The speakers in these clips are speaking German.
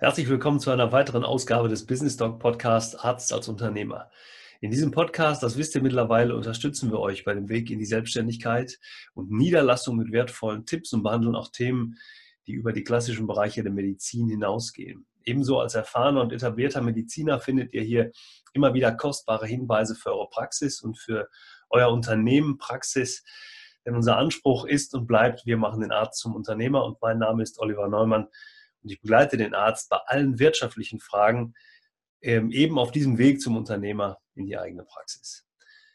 Herzlich willkommen zu einer weiteren Ausgabe des Business Dog Podcast Arzt als Unternehmer. In diesem Podcast, das wisst ihr mittlerweile, unterstützen wir euch bei dem Weg in die Selbstständigkeit und Niederlassung mit wertvollen Tipps und behandeln auch Themen, die über die klassischen Bereiche der Medizin hinausgehen. Ebenso als erfahrener und etablierter Mediziner findet ihr hier immer wieder kostbare Hinweise für eure Praxis und für euer Unternehmen Praxis. Denn unser Anspruch ist und bleibt, wir machen den Arzt zum Unternehmer und mein Name ist Oliver Neumann und ich begleite den Arzt bei allen wirtschaftlichen Fragen ähm, eben auf diesem Weg zum Unternehmer in die eigene Praxis.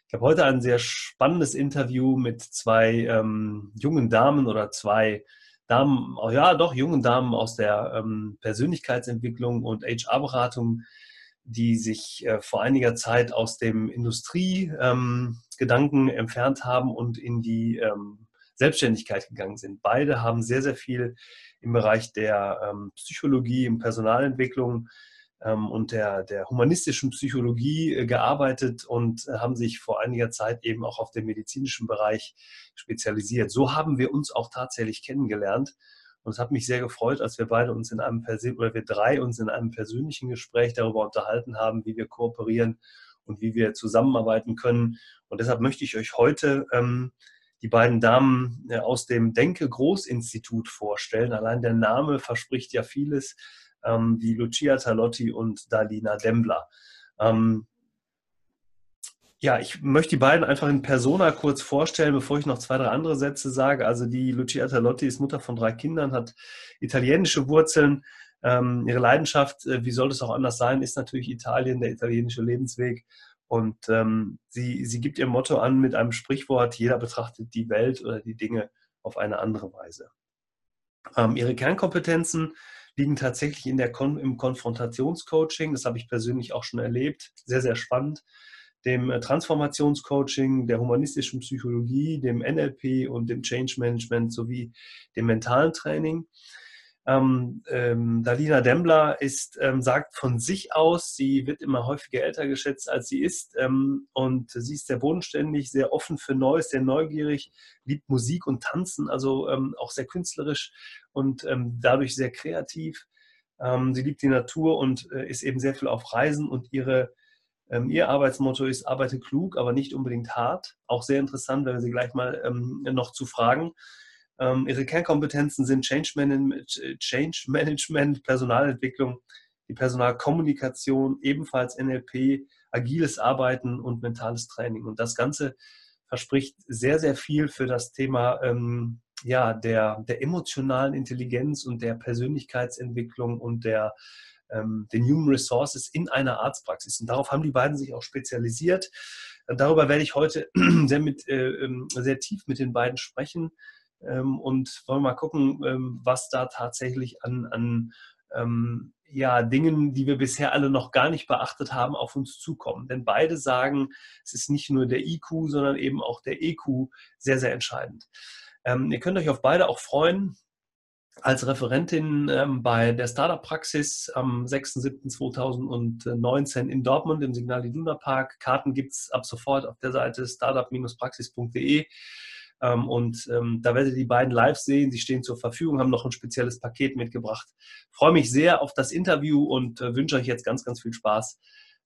Ich habe heute ein sehr spannendes Interview mit zwei ähm, jungen Damen oder zwei Damen, oh ja, doch jungen Damen aus der ähm, Persönlichkeitsentwicklung und HR-Beratung, die sich äh, vor einiger Zeit aus dem Industriegedanken ähm, entfernt haben und in die ähm, Selbstständigkeit gegangen sind. Beide haben sehr, sehr viel im Bereich der ähm, Psychologie, im Personalentwicklung ähm, und der, der humanistischen Psychologie äh, gearbeitet und äh, haben sich vor einiger Zeit eben auch auf den medizinischen Bereich spezialisiert. So haben wir uns auch tatsächlich kennengelernt. Und es hat mich sehr gefreut, als wir beide uns in einem oder wir drei uns in einem persönlichen Gespräch darüber unterhalten haben, wie wir kooperieren und wie wir zusammenarbeiten können. Und deshalb möchte ich euch heute ähm, die beiden Damen äh, aus dem Denke Großinstitut vorstellen. Allein der Name verspricht ja vieles, ähm, die Lucia Talotti und Dalina Dembler. Ähm, ja, ich möchte die beiden einfach in Persona kurz vorstellen, bevor ich noch zwei, drei andere Sätze sage. Also die Lucia Talotti ist Mutter von drei Kindern, hat italienische Wurzeln. Ähm, ihre Leidenschaft, äh, wie soll es auch anders sein, ist natürlich Italien, der italienische Lebensweg. Und ähm, sie, sie gibt ihr Motto an mit einem Sprichwort, jeder betrachtet die Welt oder die Dinge auf eine andere Weise. Ähm, ihre Kernkompetenzen liegen tatsächlich in der Kon im Konfrontationscoaching. Das habe ich persönlich auch schon erlebt. Sehr, sehr spannend. Dem äh, Transformationscoaching, der humanistischen Psychologie, dem NLP und dem Change Management sowie dem mentalen Training. Ähm, ähm, Dalina Dembler ist, ähm, sagt von sich aus, sie wird immer häufiger älter geschätzt, als sie ist. Ähm, und sie ist sehr bodenständig, sehr offen für Neues, sehr neugierig, liebt Musik und Tanzen, also ähm, auch sehr künstlerisch und ähm, dadurch sehr kreativ. sie liebt die Natur und äh, ist eben sehr viel auf Reisen und ihre ihr Arbeitsmotto ist, arbeite klug, aber nicht unbedingt hart. Auch sehr interessant, wenn wir sie gleich mal noch zu fragen. Ähm, ihre Kernkompetenzen sind Change Management, Change Management, Personalentwicklung, die Personalkommunikation, ebenfalls NLP, agiles Arbeiten und mentales Training. Und das Ganze verspricht sehr, sehr viel für das Thema ähm, ja, der, der emotionalen Intelligenz und der Persönlichkeitsentwicklung und der, ähm, den Human Resources in einer Arztpraxis. Und darauf haben die beiden sich auch spezialisiert. Darüber werde ich heute sehr, mit, äh, ähm, sehr tief mit den beiden sprechen und wollen mal gucken, ähm, was da tatsächlich an, an ähm, ja, Dingen, die wir bisher alle noch gar nicht beachtet haben, auf uns zukommen. Denn beide sagen, es ist nicht nur der IQ, sondern eben auch der EQ sehr, sehr entscheidend. Ähm, ihr könnt euch auf beide auch freuen. Als Referentin ähm, bei der Startup-Praxis am 6.7.2019 in Dortmund im Signal Iduna Park. Karten gibt es ab sofort auf der Seite startup-praxis.de. Ähm, und ähm, da werdet ihr die beiden live sehen. Sie stehen zur Verfügung, haben noch ein spezielles Paket mitgebracht. Freue mich sehr auf das Interview und äh, wünsche euch jetzt ganz, ganz viel Spaß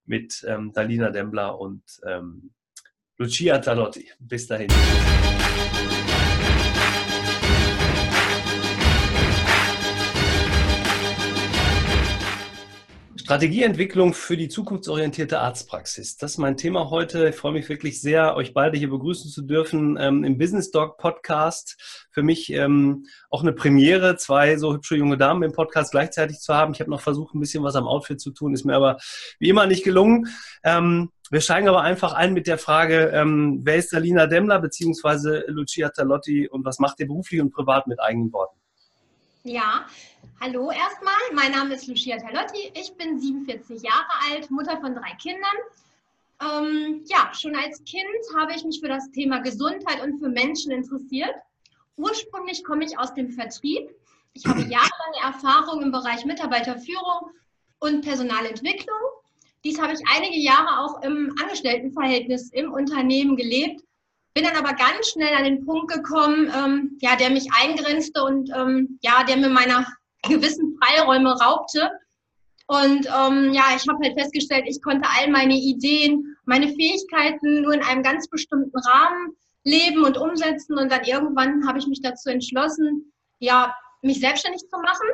mit ähm, Dalina Dembler und Lucia Talotti. Bis dahin. Strategieentwicklung für die zukunftsorientierte Arztpraxis. Das ist mein Thema heute. Ich freue mich wirklich sehr, euch beide hier begrüßen zu dürfen ähm, im Business Dog Podcast. Für mich ähm, auch eine Premiere, zwei so hübsche junge Damen im Podcast gleichzeitig zu haben. Ich habe noch versucht, ein bisschen was am Outfit zu tun, ist mir aber wie immer nicht gelungen. Ähm, wir steigen aber einfach ein mit der Frage, ähm, wer ist Alina Demmler bzw. Lucia Talotti und was macht ihr beruflich und privat mit eigenen Worten? Ja, hallo erstmal. Mein Name ist Lucia Talotti. Ich bin 47 Jahre alt, Mutter von drei Kindern. Ähm, ja, schon als Kind habe ich mich für das Thema Gesundheit und für Menschen interessiert. Ursprünglich komme ich aus dem Vertrieb. Ich habe jahrelange Erfahrung im Bereich Mitarbeiterführung und Personalentwicklung. Dies habe ich einige Jahre auch im Angestelltenverhältnis im Unternehmen gelebt bin dann aber ganz schnell an den Punkt gekommen, ähm, ja, der mich eingrenzte und ähm, ja, der mir meiner gewissen Freiräume raubte. Und ähm, ja, ich habe halt festgestellt, ich konnte all meine Ideen, meine Fähigkeiten nur in einem ganz bestimmten Rahmen leben und umsetzen. Und dann irgendwann habe ich mich dazu entschlossen, ja, mich selbstständig zu machen,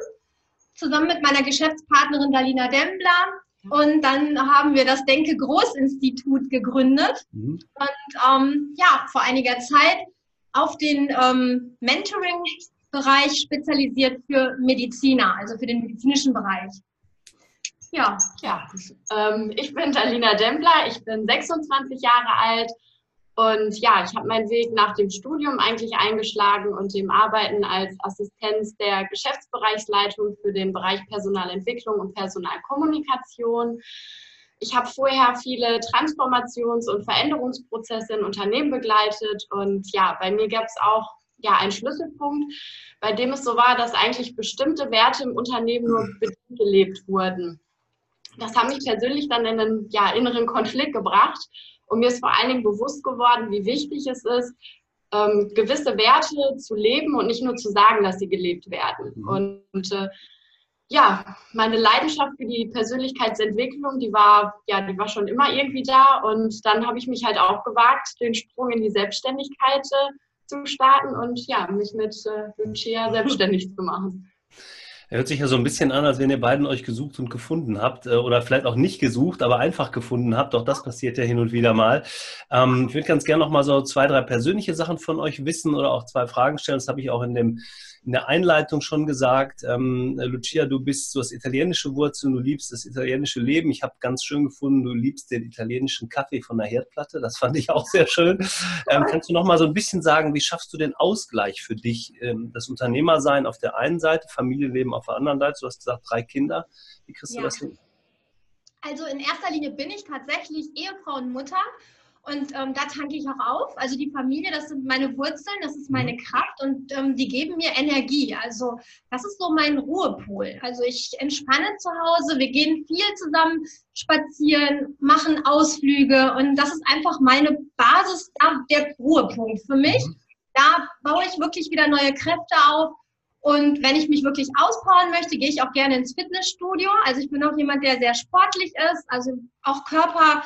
zusammen mit meiner Geschäftspartnerin Dalina Dembler. Und dann haben wir das Denke Großinstitut gegründet. Mhm. Und ähm, ja, vor einiger Zeit auf den ähm, Mentoring-Bereich spezialisiert für Mediziner, also für den medizinischen Bereich. Ja, ja. Ähm, ich bin Dalina Dembler, ich bin 26 Jahre alt und ja, ich habe meinen Weg nach dem Studium eigentlich eingeschlagen und dem Arbeiten als Assistenz der Geschäftsbereichsleitung für den Bereich Personalentwicklung und Personalkommunikation. Ich habe vorher viele Transformations- und Veränderungsprozesse in Unternehmen begleitet und ja, bei mir gab es auch ja, einen Schlüsselpunkt, bei dem es so war, dass eigentlich bestimmte Werte im Unternehmen nur bedingt gelebt wurden. Das hat mich persönlich dann in einen ja, inneren Konflikt gebracht und mir ist vor allen Dingen bewusst geworden, wie wichtig es ist, ähm, gewisse Werte zu leben und nicht nur zu sagen, dass sie gelebt werden. Mhm. Und äh, ja, meine Leidenschaft für die Persönlichkeitsentwicklung, die war, ja, die war schon immer irgendwie da. Und dann habe ich mich halt auch gewagt, den Sprung in die Selbstständigkeit äh, zu starten und ja, mich mit äh, Lucia selbstständig zu machen. Hört sich ja so ein bisschen an, als wenn ihr beiden euch gesucht und gefunden habt äh, oder vielleicht auch nicht gesucht, aber einfach gefunden habt. Auch das passiert ja hin und wieder mal. Ähm, ich würde ganz gerne noch mal so zwei, drei persönliche Sachen von euch wissen oder auch zwei Fragen stellen. Das habe ich auch in dem in der Einleitung schon gesagt, ähm, Lucia, du bist, du hast italienische Wurzeln, du liebst das italienische Leben. Ich habe ganz schön gefunden, du liebst den italienischen Kaffee von der Herdplatte. Das fand ich auch sehr schön. Ähm, kannst du noch mal so ein bisschen sagen, wie schaffst du den Ausgleich für dich? Ähm, das Unternehmersein auf der einen Seite, Familienleben auf der anderen Seite. Du hast gesagt, drei Kinder. Wie kriegst ja. du das hin? Also in erster Linie bin ich tatsächlich Ehefrau und Mutter und ähm, da tanke ich auch auf. Also die Familie, das sind meine Wurzeln, das ist meine mhm. Kraft und ähm, die geben mir Energie. Also das ist so mein Ruhepol. Also ich entspanne zu Hause, wir gehen viel zusammen spazieren, machen Ausflüge und das ist einfach meine Basis, der Ruhepunkt für mich. Mhm. Da baue ich wirklich wieder neue Kräfte auf. Und wenn ich mich wirklich auspowern möchte, gehe ich auch gerne ins Fitnessstudio. Also ich bin auch jemand, der sehr sportlich ist, also auch Körper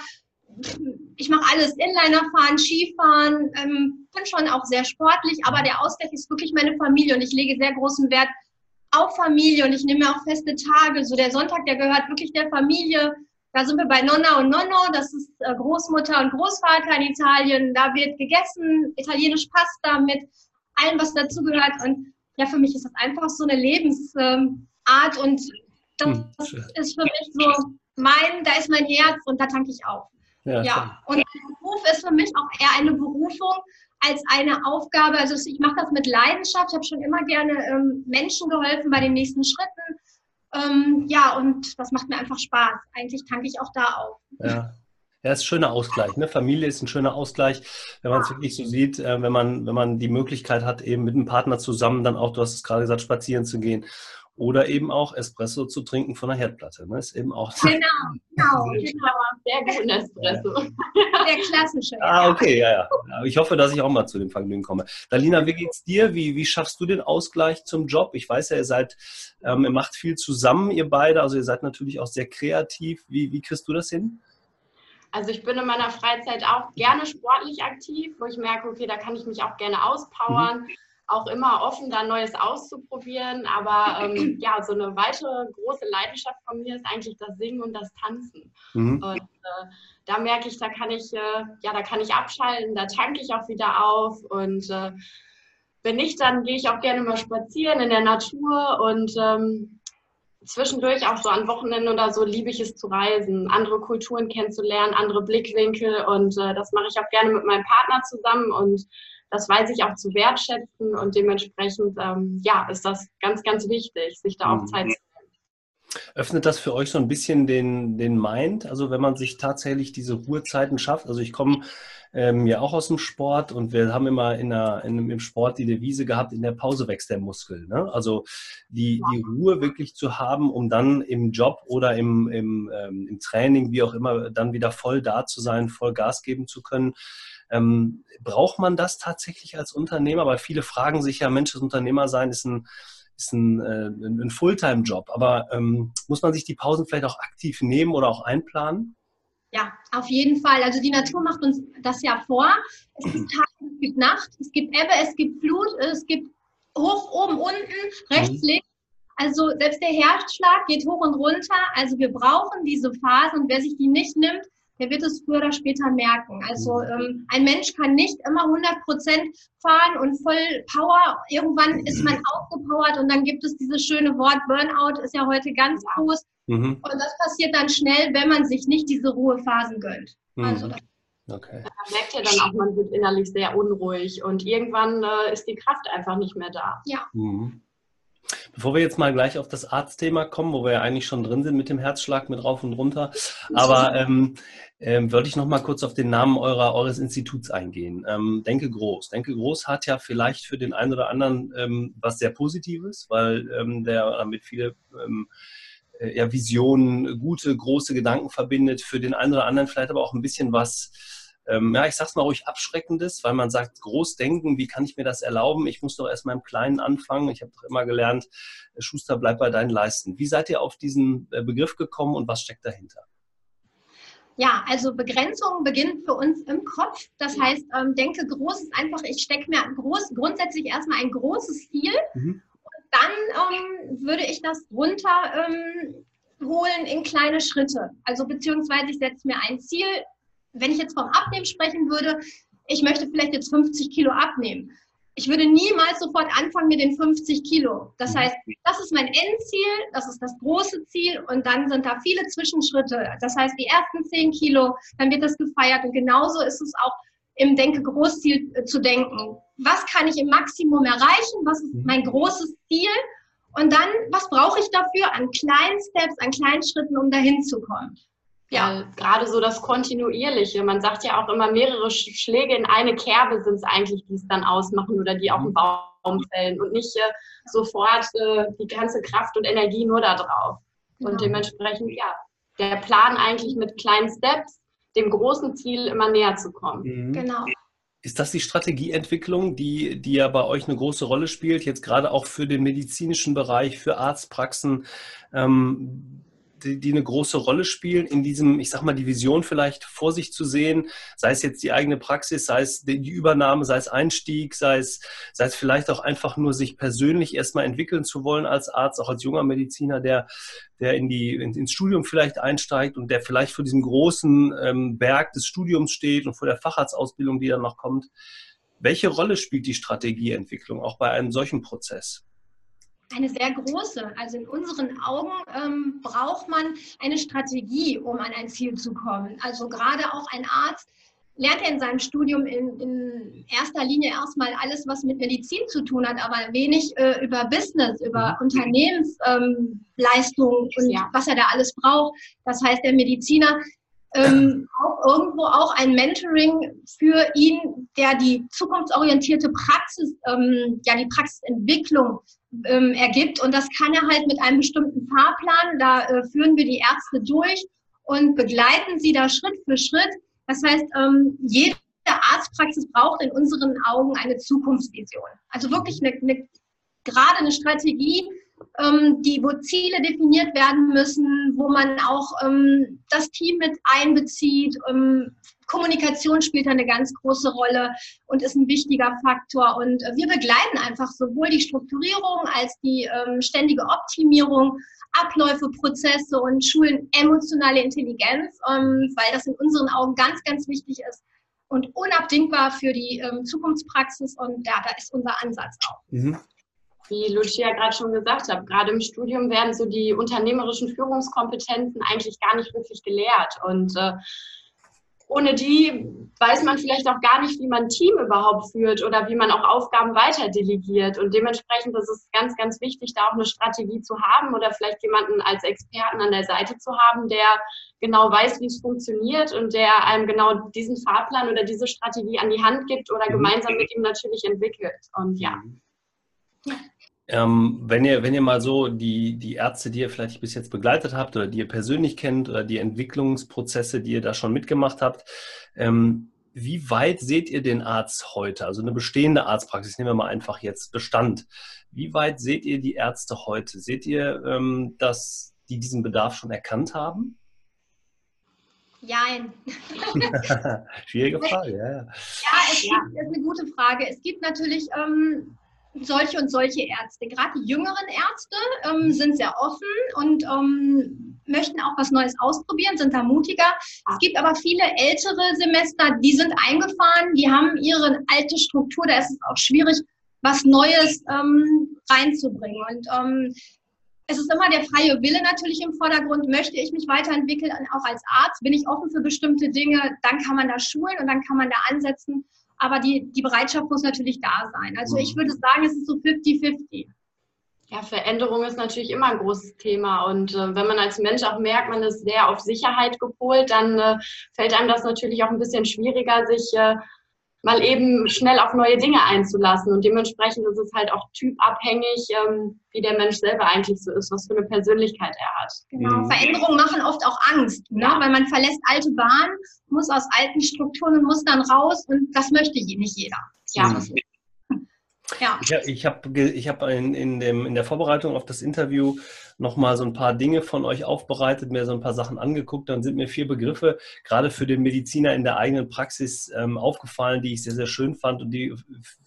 ich mache alles, Inliner fahren, Skifahren, ähm, bin schon auch sehr sportlich, aber der Ausgleich ist wirklich meine Familie und ich lege sehr großen Wert auf Familie und ich nehme mir auch feste Tage. So der Sonntag, der gehört wirklich der Familie. Da sind wir bei Nonna und Nonno, das ist äh, Großmutter und Großvater in Italien. Da wird gegessen, italienisch Pasta mit allem, was dazugehört. Und ja, für mich ist das einfach so eine Lebensart und das hm, ist für mich so mein, da ist mein Herz und da tanke ich auf. Ja, ja. und Beruf ist für mich auch eher eine Berufung als eine Aufgabe. Also ich mache das mit Leidenschaft. Ich habe schon immer gerne ähm, Menschen geholfen bei den nächsten Schritten. Ähm, ja, und das macht mir einfach Spaß. Eigentlich tanke ich auch da auf. Ja. Ja, ist ein schöner Ausgleich. Ne? Familie ist ein schöner Ausgleich, wenn man es wirklich so sieht, äh, wenn man, wenn man die Möglichkeit hat, eben mit einem Partner zusammen dann auch, du hast es gerade gesagt, spazieren zu gehen oder eben auch Espresso zu trinken von der Herdplatte. Ne? Ist eben auch genau, genau, genau. Sehr guten Espresso. Der klassische. Ah, okay, ja, ja. Ich hoffe, dass ich auch mal zu dem Vergnügen komme. Dalina, wie geht's dir? Wie, wie schaffst du den Ausgleich zum Job? Ich weiß ja, ihr seid, ähm, ihr macht viel zusammen, ihr beide. Also ihr seid natürlich auch sehr kreativ. Wie, wie kriegst du das hin? Also ich bin in meiner Freizeit auch gerne sportlich aktiv, wo ich merke, okay, da kann ich mich auch gerne auspowern. Mhm auch immer offen, da Neues auszuprobieren. Aber ähm, ja, so eine weitere große Leidenschaft von mir ist eigentlich das Singen und das Tanzen. Mhm. Und äh, da merke ich, da kann ich, äh, ja, da kann ich abschalten, da tanke ich auch wieder auf. Und äh, wenn nicht, dann gehe ich auch gerne mal spazieren in der Natur und ähm, zwischendurch auch so an Wochenenden oder so liebe ich es zu reisen, andere Kulturen kennenzulernen, andere Blickwinkel und äh, das mache ich auch gerne mit meinem Partner zusammen und das weiß ich auch zu wertschätzen und dementsprechend, ähm, ja, ist das ganz, ganz wichtig, sich da auch mhm. Zeit zu nehmen. Öffnet das für euch so ein bisschen den, den Mind? Also wenn man sich tatsächlich diese Ruhezeiten schafft. Also ich komme ähm, ja auch aus dem Sport und wir haben immer in der, in, im Sport die Devise gehabt, in der Pause wächst der Muskel. Ne? Also die, die Ruhe wirklich zu haben, um dann im Job oder im, im, ähm, im Training, wie auch immer, dann wieder voll da zu sein, voll Gas geben zu können. Ähm, braucht man das tatsächlich als Unternehmer? Weil viele fragen sich ja, Mensch, das Unternehmer sein ist ein, ist ein, äh, ein Fulltime-Job. Aber ähm, muss man sich die Pausen vielleicht auch aktiv nehmen oder auch einplanen? Ja, auf jeden Fall. Also die Natur macht uns das ja vor. Es gibt Tag, es gibt Nacht, es gibt Ebbe, es gibt Flut, es gibt hoch, oben, unten, rechts, mhm. links. Also selbst der Herzschlag geht hoch und runter. Also wir brauchen diese Phasen und wer sich die nicht nimmt, der wird es früher oder später merken. Also mhm. ähm, ein Mensch kann nicht immer 100 Prozent fahren und voll Power. Irgendwann ist man aufgepowert und dann gibt es dieses schöne Wort Burnout, ist ja heute ganz groß. Mhm. Und das passiert dann schnell, wenn man sich nicht diese Ruhephasen gönnt. Mhm. Also okay. Man merkt ja dann auch, man wird innerlich sehr unruhig und irgendwann äh, ist die Kraft einfach nicht mehr da. Ja. Mhm. Bevor wir jetzt mal gleich auf das Arztthema kommen, wo wir ja eigentlich schon drin sind mit dem Herzschlag, mit rauf und runter, aber ähm, ähm, würde ich noch mal kurz auf den Namen eurer, eures Instituts eingehen. Ähm, Denke groß. Denke groß hat ja vielleicht für den einen oder anderen ähm, was sehr Positives, weil ähm, der damit viele ähm, äh, ja, Visionen, gute, große Gedanken verbindet. Für den einen oder anderen vielleicht aber auch ein bisschen was ähm, ja, ich sag's mal ruhig abschreckendes, weil man sagt, groß denken, wie kann ich mir das erlauben? Ich muss doch erstmal im Kleinen anfangen. Ich habe doch immer gelernt, äh, Schuster, bleib bei deinen Leisten. Wie seid ihr auf diesen äh, Begriff gekommen und was steckt dahinter? Ja, also Begrenzung beginnt für uns im Kopf. Das heißt, ähm, denke groß ist einfach, ich stecke mir groß, grundsätzlich erstmal ein großes Ziel. Mhm. Und dann ähm, würde ich das runter ähm, holen in kleine Schritte. Also beziehungsweise ich setze mir ein Ziel, wenn ich jetzt vom Abnehmen sprechen würde, ich möchte vielleicht jetzt 50 Kilo abnehmen. Ich würde niemals sofort anfangen mit den 50 Kilo. Das heißt, das ist mein Endziel, das ist das große Ziel und dann sind da viele Zwischenschritte. Das heißt, die ersten 10 Kilo, dann wird das gefeiert und genauso ist es auch im Denke Großziel äh, zu denken. Was kann ich im Maximum erreichen? Was ist mein großes Ziel? Und dann, was brauche ich dafür an kleinen Steps, an kleinen Schritten, um dahin zu kommen? Ja, gerade so das Kontinuierliche. Man sagt ja auch immer, mehrere Schläge in eine Kerbe sind es eigentlich, die es dann ausmachen oder die auch einen mhm. Baum fällen und nicht äh, sofort äh, die ganze Kraft und Energie nur da drauf. Genau. Und dementsprechend, ja, der Plan eigentlich mit kleinen Steps, dem großen Ziel immer näher zu kommen. Mhm. Genau. Ist das die Strategieentwicklung, die, die ja bei euch eine große Rolle spielt, jetzt gerade auch für den medizinischen Bereich, für Arztpraxen? Ähm, die, die eine große Rolle spielen, in diesem, ich sag mal, die Vision vielleicht vor sich zu sehen, sei es jetzt die eigene Praxis, sei es die, Übernahme, sei es Einstieg, sei es, sei es vielleicht auch einfach nur sich persönlich erstmal entwickeln zu wollen als Arzt, auch als junger Mediziner, der, der in die, in, ins Studium vielleicht einsteigt und der vielleicht vor diesem großen ähm, Berg des Studiums steht und vor der Facharztausbildung, die dann noch kommt. Welche Rolle spielt die Strategieentwicklung auch bei einem solchen Prozess? Eine sehr große. Also in unseren Augen ähm, braucht man eine Strategie, um an ein Ziel zu kommen. Also gerade auch ein Arzt lernt er in seinem Studium in, in erster Linie erstmal alles, was mit Medizin zu tun hat, aber wenig äh, über Business, über mhm. Unternehmensleistung ähm, und ja. was er da alles braucht. Das heißt, der Mediziner ähm, auch irgendwo auch ein Mentoring für ihn, der die zukunftsorientierte Praxis, ähm, ja die Praxisentwicklung ähm, ergibt. Und das kann er halt mit einem bestimmten Fahrplan. Da äh, führen wir die Ärzte durch und begleiten sie da Schritt für Schritt. Das heißt, ähm, jede Arztpraxis braucht in unseren Augen eine Zukunftsvision. Also wirklich eine, eine gerade eine Strategie, ähm, die, wo Ziele definiert werden müssen, wo man auch ähm, das Team mit einbezieht. Kommunikation spielt da eine ganz große Rolle und ist ein wichtiger Faktor. Und äh, wir begleiten einfach sowohl die Strukturierung als die ähm, ständige Optimierung, Abläufe, Prozesse und schulen emotionale Intelligenz, ähm, weil das in unseren Augen ganz, ganz wichtig ist und unabdingbar für die ähm, Zukunftspraxis. Und ja, da ist unser Ansatz auch. Mhm wie Lucia gerade schon gesagt hat, gerade im Studium werden so die unternehmerischen Führungskompetenzen eigentlich gar nicht wirklich gelehrt. Und äh, ohne die weiß man vielleicht auch gar nicht, wie man ein Team überhaupt führt oder wie man auch Aufgaben weiter delegiert. Und dementsprechend ist es ganz, ganz wichtig, da auch eine Strategie zu haben oder vielleicht jemanden als Experten an der Seite zu haben, der genau weiß, wie es funktioniert und der einem genau diesen Fahrplan oder diese Strategie an die Hand gibt oder mhm. gemeinsam mit ihm natürlich entwickelt. Und ja. Ähm, wenn, ihr, wenn ihr mal so die, die Ärzte, die ihr vielleicht bis jetzt begleitet habt oder die ihr persönlich kennt oder die Entwicklungsprozesse, die ihr da schon mitgemacht habt, ähm, wie weit seht ihr den Arzt heute? Also eine bestehende Arztpraxis, nehmen wir mal einfach jetzt Bestand. Wie weit seht ihr die Ärzte heute? Seht ihr, ähm, dass die diesen Bedarf schon erkannt haben? Jein. Schwierige Frage, ja. Ja, es gibt, das ist eine gute Frage. Es gibt natürlich ähm, solche und solche Ärzte. Gerade die jüngeren Ärzte ähm, sind sehr offen und ähm, möchten auch was Neues ausprobieren, sind da mutiger. Es gibt aber viele ältere Semester, die sind eingefahren, die haben ihre alte Struktur, da ist es auch schwierig, was Neues ähm, reinzubringen. Und ähm, es ist immer der freie Wille natürlich im Vordergrund. Möchte ich mich weiterentwickeln, auch als Arzt, bin ich offen für bestimmte Dinge, dann kann man da schulen und dann kann man da ansetzen. Aber die, die Bereitschaft muss natürlich da sein. Also ich würde sagen, es ist so 50-50. Ja, Veränderung ist natürlich immer ein großes Thema. Und äh, wenn man als Mensch auch merkt, man ist sehr auf Sicherheit gepolt, dann äh, fällt einem das natürlich auch ein bisschen schwieriger, sich äh, mal eben schnell auf neue Dinge einzulassen. Und dementsprechend ist es halt auch typabhängig, ähm, wie der Mensch selber eigentlich so ist, was für eine Persönlichkeit er hat. Genau. Mhm. Veränderungen machen oft auch Angst, ne? weil man verlässt alte Bahnen, muss aus alten Strukturen und muss dann raus und das möchte nicht jeder. Ja. Mhm. Ja. Ich, habe ich hab in, in, in der Vorbereitung auf das Interview nochmal so ein paar Dinge von euch aufbereitet, mir so ein paar Sachen angeguckt. Dann sind mir vier Begriffe gerade für den Mediziner in der eigenen Praxis ähm, aufgefallen, die ich sehr, sehr schön fand und die,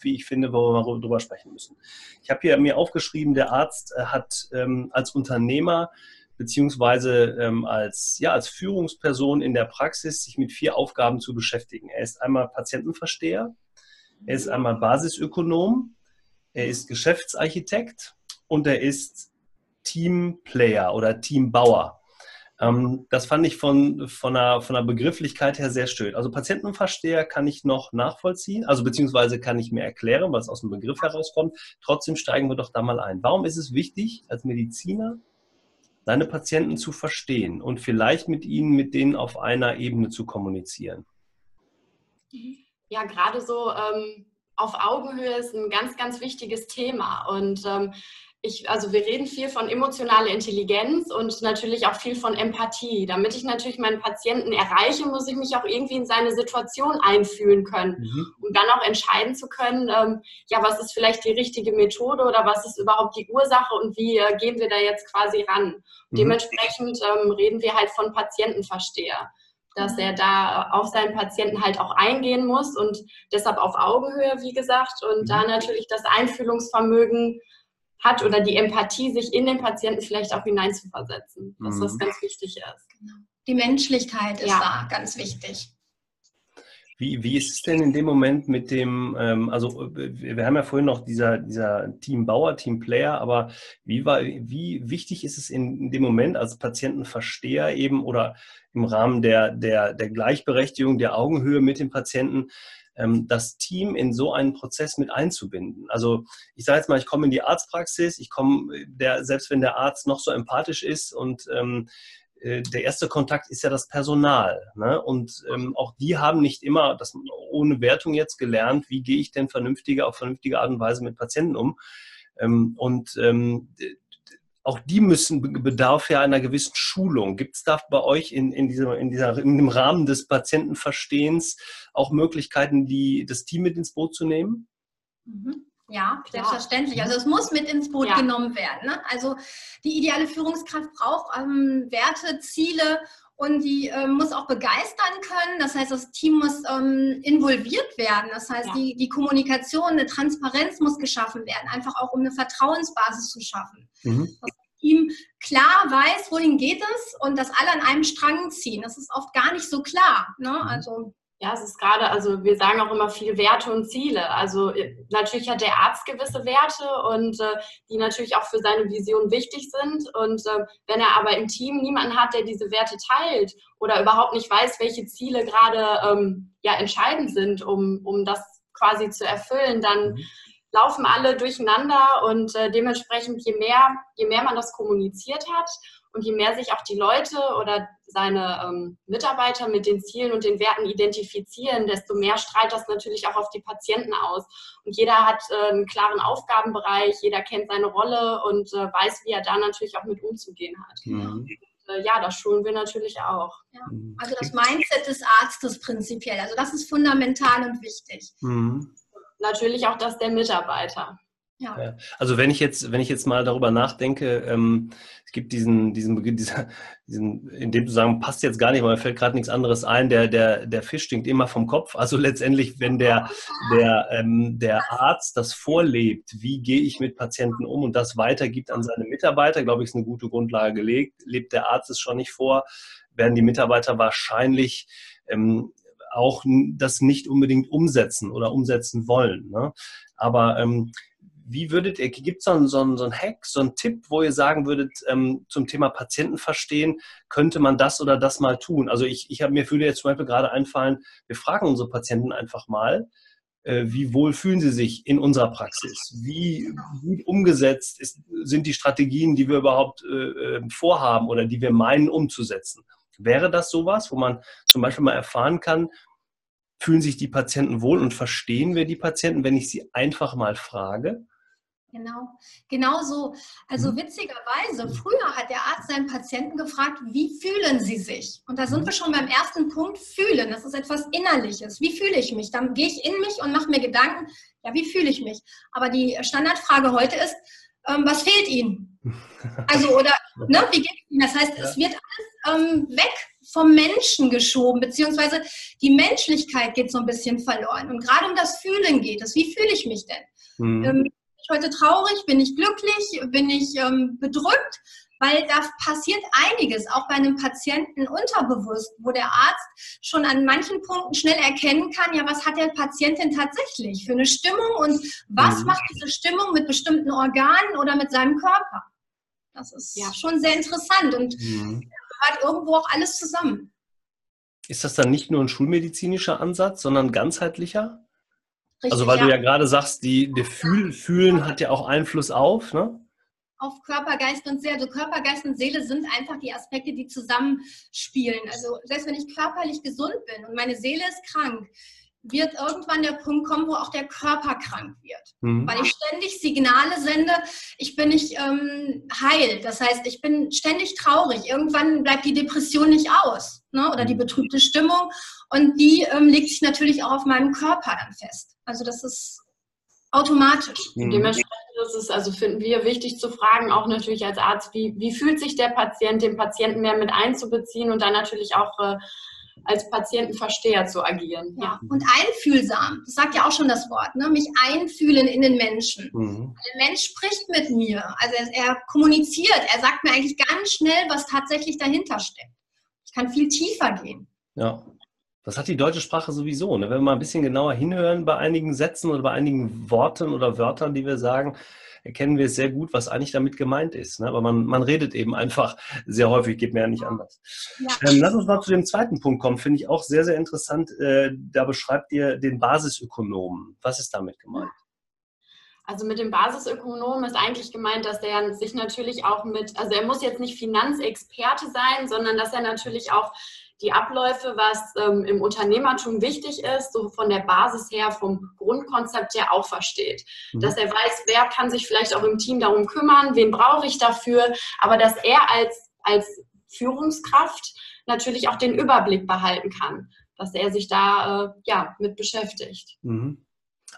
wie ich finde, wo wir mal drüber sprechen müssen. Ich habe hier mir aufgeschrieben, der Arzt äh, hat ähm, als Unternehmer beziehungsweise ähm, als, ja, als Führungsperson in der Praxis sich mit vier Aufgaben zu beschäftigen. Er ist einmal Patientenversteher, er ist einmal Basisökonom, er ist Geschäftsarchitekt und er ist Teamplayer oder Teambauer. Ähm, das fand ich von, von, der, von der Begrifflichkeit her sehr schön. Also Patientenversteher kann ich noch nachvollziehen, also beziehungsweise kann ich mir erklären, was aus dem Begriff herauskommt. Trotzdem steigen wir doch da mal ein. Warum ist es wichtig, als Mediziner seine Patienten zu verstehen und vielleicht mit ihnen, mit denen auf einer Ebene zu kommunizieren? Mhm ja gerade so ähm, auf Augenhöhe ist ein ganz, ganz wichtiges Thema. Und ähm, ich, also wir reden viel von emotionaler Intelligenz und natürlich auch viel von Empathie. Damit ich natürlich meinen Patienten erreiche, muss ich mich auch irgendwie in seine Situation einfühlen können, mhm. um dann auch entscheiden zu können, ähm, ja, was ist vielleicht die richtige Methode oder was ist überhaupt die Ursache und wie äh, gehen wir da jetzt quasi ran. Mhm. Dementsprechend ähm, reden wir halt von Patientenversteher dass er da auf seinen Patienten halt auch eingehen muss und deshalb auf Augenhöhe, wie gesagt, und da mhm. natürlich das Einfühlungsvermögen hat oder die Empathie, sich in den Patienten vielleicht auch hineinzuversetzen, dass das mhm. ganz wichtig ist. Genau. Die Menschlichkeit ist ja. da ganz wichtig. Wie, wie ist es denn in dem Moment mit dem, ähm, also wir haben ja vorhin noch dieser, dieser Team Bauer, Team Player, aber wie, war, wie wichtig ist es in, in dem Moment als Patientenversteher eben oder im Rahmen der, der, der Gleichberechtigung, der Augenhöhe mit dem Patienten, ähm, das Team in so einen Prozess mit einzubinden. Also ich sage jetzt mal, ich komme in die Arztpraxis, ich komme, der, selbst wenn der Arzt noch so empathisch ist und ähm, äh, der erste Kontakt ist ja das Personal. Ne? Und ähm, auch die haben nicht immer, das ohne Wertung jetzt gelernt, wie gehe ich denn vernünftiger, auf vernünftige Art und Weise mit Patienten um. Ähm, und ähm, auch die müssen bedarf ja einer gewissen Schulung. Gibt es da bei euch in, in, dieser, in, dieser, in dem Rahmen des Patientenverstehens auch Möglichkeiten, die, das Team mit ins Boot zu nehmen? Mhm. Ja, selbstverständlich. Also es muss mit ins Boot ja. genommen werden. Ne? Also die ideale Führungskraft braucht ähm, Werte, Ziele und die ähm, muss auch begeistern können. Das heißt, das Team muss ähm, involviert werden. Das heißt, ja. die, die Kommunikation, eine Transparenz muss geschaffen werden, einfach auch um eine Vertrauensbasis zu schaffen. Mhm. Das Team klar weiß, wohin geht es und dass alle an einem Strang ziehen. Das ist oft gar nicht so klar. Ne? Mhm. Also ja, es ist gerade, also wir sagen auch immer viel Werte und Ziele. Also äh, natürlich hat der Arzt gewisse Werte und äh, die natürlich auch für seine Vision wichtig sind. Und äh, wenn er aber im Team niemanden hat, der diese Werte teilt oder überhaupt nicht weiß, welche Ziele gerade ähm, ja entscheidend sind, um, um das quasi zu erfüllen, dann mhm. laufen alle durcheinander und äh, dementsprechend je mehr, je mehr man das kommuniziert hat und je mehr sich auch die Leute oder seine ähm, Mitarbeiter mit den Zielen und den Werten identifizieren, desto mehr strahlt das natürlich auch auf die Patienten aus. Und jeder hat äh, einen klaren Aufgabenbereich, jeder kennt seine Rolle und äh, weiß, wie er da natürlich auch mit umzugehen hat. Mhm. äh, ja, das schulen wir natürlich auch. Ja. Mhm. Also das Mindset des Arztes prinzipiell. Also das ist fundamental und wichtig. Mhm. Natürlich auch das der Mitarbeiter. Ja. Also wenn ich jetzt, wenn ich jetzt mal darüber nachdenke, ähm, es gibt diesen, diesen Beginn, dieser, diesen, in dem du sagen, passt jetzt gar nicht, weil mir fällt gerade nichts anderes ein, der, der, der Fisch stinkt immer vom Kopf. Also letztendlich, wenn der, der, ähm, der Arzt das vorlebt, wie gehe ich mit Patienten um und das weitergibt an seine Mitarbeiter, glaube ich, ist eine gute Grundlage gelegt. Lebt der Arzt es schon nicht vor, werden die Mitarbeiter wahrscheinlich ähm, auch das nicht unbedingt umsetzen oder umsetzen wollen. Ne? Aber ähm, wie würdet ihr, gibt es so einen, so, einen, so einen Hack, so einen Tipp, wo ihr sagen würdet, ähm, zum Thema Patienten verstehen, könnte man das oder das mal tun? Also ich, ich habe mir würde jetzt zum Beispiel gerade einfallen, wir fragen unsere Patienten einfach mal, äh, wie wohl fühlen sie sich in unserer Praxis? Wie gut umgesetzt ist, sind die Strategien, die wir überhaupt äh, ähm, vorhaben oder die wir meinen umzusetzen? Wäre das sowas, wo man zum Beispiel mal erfahren kann, fühlen sich die Patienten wohl und verstehen wir die Patienten, wenn ich sie einfach mal frage? Genau, genau so. Also mhm. witzigerweise, früher hat der Arzt seinen Patienten gefragt, wie fühlen sie sich? Und da sind mhm. wir schon beim ersten Punkt, fühlen. Das ist etwas Innerliches. Wie fühle ich mich? Dann gehe ich in mich und mache mir Gedanken, ja, wie fühle ich mich? Aber die Standardfrage heute ist, ähm, was fehlt Ihnen? Also, oder, ne, wie geht es Ihnen? Das heißt, ja. es wird alles ähm, weg vom Menschen geschoben, beziehungsweise die Menschlichkeit geht so ein bisschen verloren. Und gerade um das Fühlen geht es. Wie fühle ich mich denn? Mhm. Ähm, heute traurig? Bin ich glücklich? Bin ich ähm, bedrückt? Weil da passiert einiges, auch bei einem Patienten unterbewusst, wo der Arzt schon an manchen Punkten schnell erkennen kann, ja, was hat der Patient denn tatsächlich für eine Stimmung und was mhm. macht diese Stimmung mit bestimmten Organen oder mit seinem Körper. Das ist ja schon sehr interessant und mhm. hat irgendwo auch alles zusammen. Ist das dann nicht nur ein schulmedizinischer Ansatz, sondern ganzheitlicher? Richtig, also weil ja. du ja gerade sagst, die, die Fühl, Fühlen hat ja auch Einfluss auf, ne? Auf Körper, Geist und Seele. Also Körper, Geist und Seele sind einfach die Aspekte, die zusammenspielen. Also selbst wenn ich körperlich gesund bin und meine Seele ist krank, wird irgendwann der Punkt kommen, wo auch der Körper krank wird. Mhm. Weil ich ständig Signale sende, ich bin nicht ähm, heil. Das heißt, ich bin ständig traurig. Irgendwann bleibt die Depression nicht aus ne? oder die mhm. betrübte Stimmung. Und die ähm, legt sich natürlich auch auf meinem Körper dann fest. Also das ist automatisch. Mhm. Dementsprechend ist es, also finden wir wichtig zu fragen, auch natürlich als Arzt, wie, wie fühlt sich der Patient, den Patienten mehr mit einzubeziehen und dann natürlich auch äh, als Patientenversteher zu agieren. Ja. Und einfühlsam, das sagt ja auch schon das Wort, ne? mich einfühlen in den Menschen. Mhm. Der Mensch spricht mit mir, also er, er kommuniziert, er sagt mir eigentlich ganz schnell, was tatsächlich dahinter steckt. Ich kann viel tiefer gehen. Ja. Das hat die deutsche Sprache sowieso. Ne? Wenn wir mal ein bisschen genauer hinhören bei einigen Sätzen oder bei einigen Worten oder Wörtern, die wir sagen, erkennen wir sehr gut, was eigentlich damit gemeint ist. Ne? Aber man, man redet eben einfach sehr häufig, geht mir ja nicht anders. Ja. Ähm, lass uns mal zu dem zweiten Punkt kommen, finde ich auch sehr, sehr interessant. Äh, da beschreibt ihr den Basisökonomen. Was ist damit gemeint? Also mit dem Basisökonom ist eigentlich gemeint, dass er sich natürlich auch mit, also er muss jetzt nicht Finanzexperte sein, sondern dass er natürlich auch die Abläufe, was ähm, im Unternehmertum wichtig ist, so von der Basis her, vom Grundkonzept her auch versteht. Mhm. Dass er weiß, wer kann sich vielleicht auch im Team darum kümmern, wen brauche ich dafür, aber dass er als, als Führungskraft natürlich auch den Überblick behalten kann, dass er sich da äh, ja, mit beschäftigt. Mhm.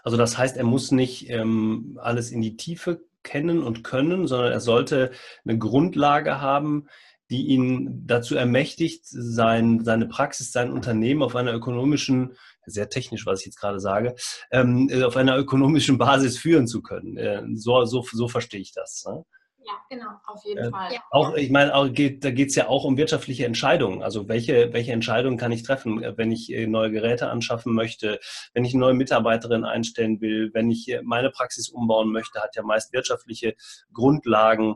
Also das heißt, er muss nicht ähm, alles in die Tiefe kennen und können, sondern er sollte eine Grundlage haben, die ihn dazu ermächtigt, sein, seine Praxis, sein Unternehmen auf einer ökonomischen, sehr technisch, was ich jetzt gerade sage, ähm, äh, auf einer ökonomischen Basis führen zu können. Äh, so, so, so verstehe ich das. Ne? Ja, genau, auf jeden äh, Fall. Auch, ich meine, auch geht, da geht es ja auch um wirtschaftliche Entscheidungen. Also welche, welche Entscheidungen kann ich treffen, äh, wenn ich äh, neue Geräte anschaffen möchte, wenn ich eine neue Mitarbeiterin einstellen will, wenn ich meine Praxis umbauen möchte, hat ja meist wirtschaftliche Grundlagen.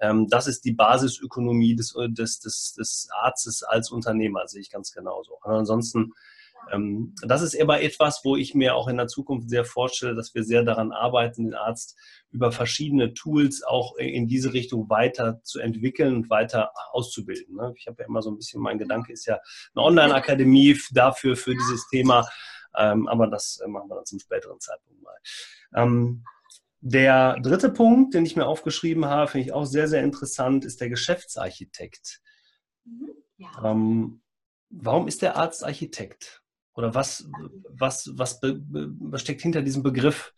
Ähm, das ist die Basisökonomie des, des, des, des Arztes als Unternehmer, sehe ich ganz genauso. ansonsten, ähm, das ist aber etwas, wo ich mir auch in der Zukunft sehr vorstelle, dass wir sehr daran arbeiten, den Arzt über verschiedene Tools auch in diese Richtung weiter zu entwickeln und weiter auszubilden. Ne? Ich habe ja immer so ein bisschen, mein Gedanke ist ja eine Online-Akademie dafür, für dieses Thema, ähm, aber das machen wir dann zum späteren Zeitpunkt mal. Der dritte Punkt, den ich mir aufgeschrieben habe, finde ich auch sehr, sehr interessant, ist der Geschäftsarchitekt. Mhm. Ja. Ähm, warum ist der Arzt Architekt? Oder was, was, was, was steckt hinter diesem Begriff?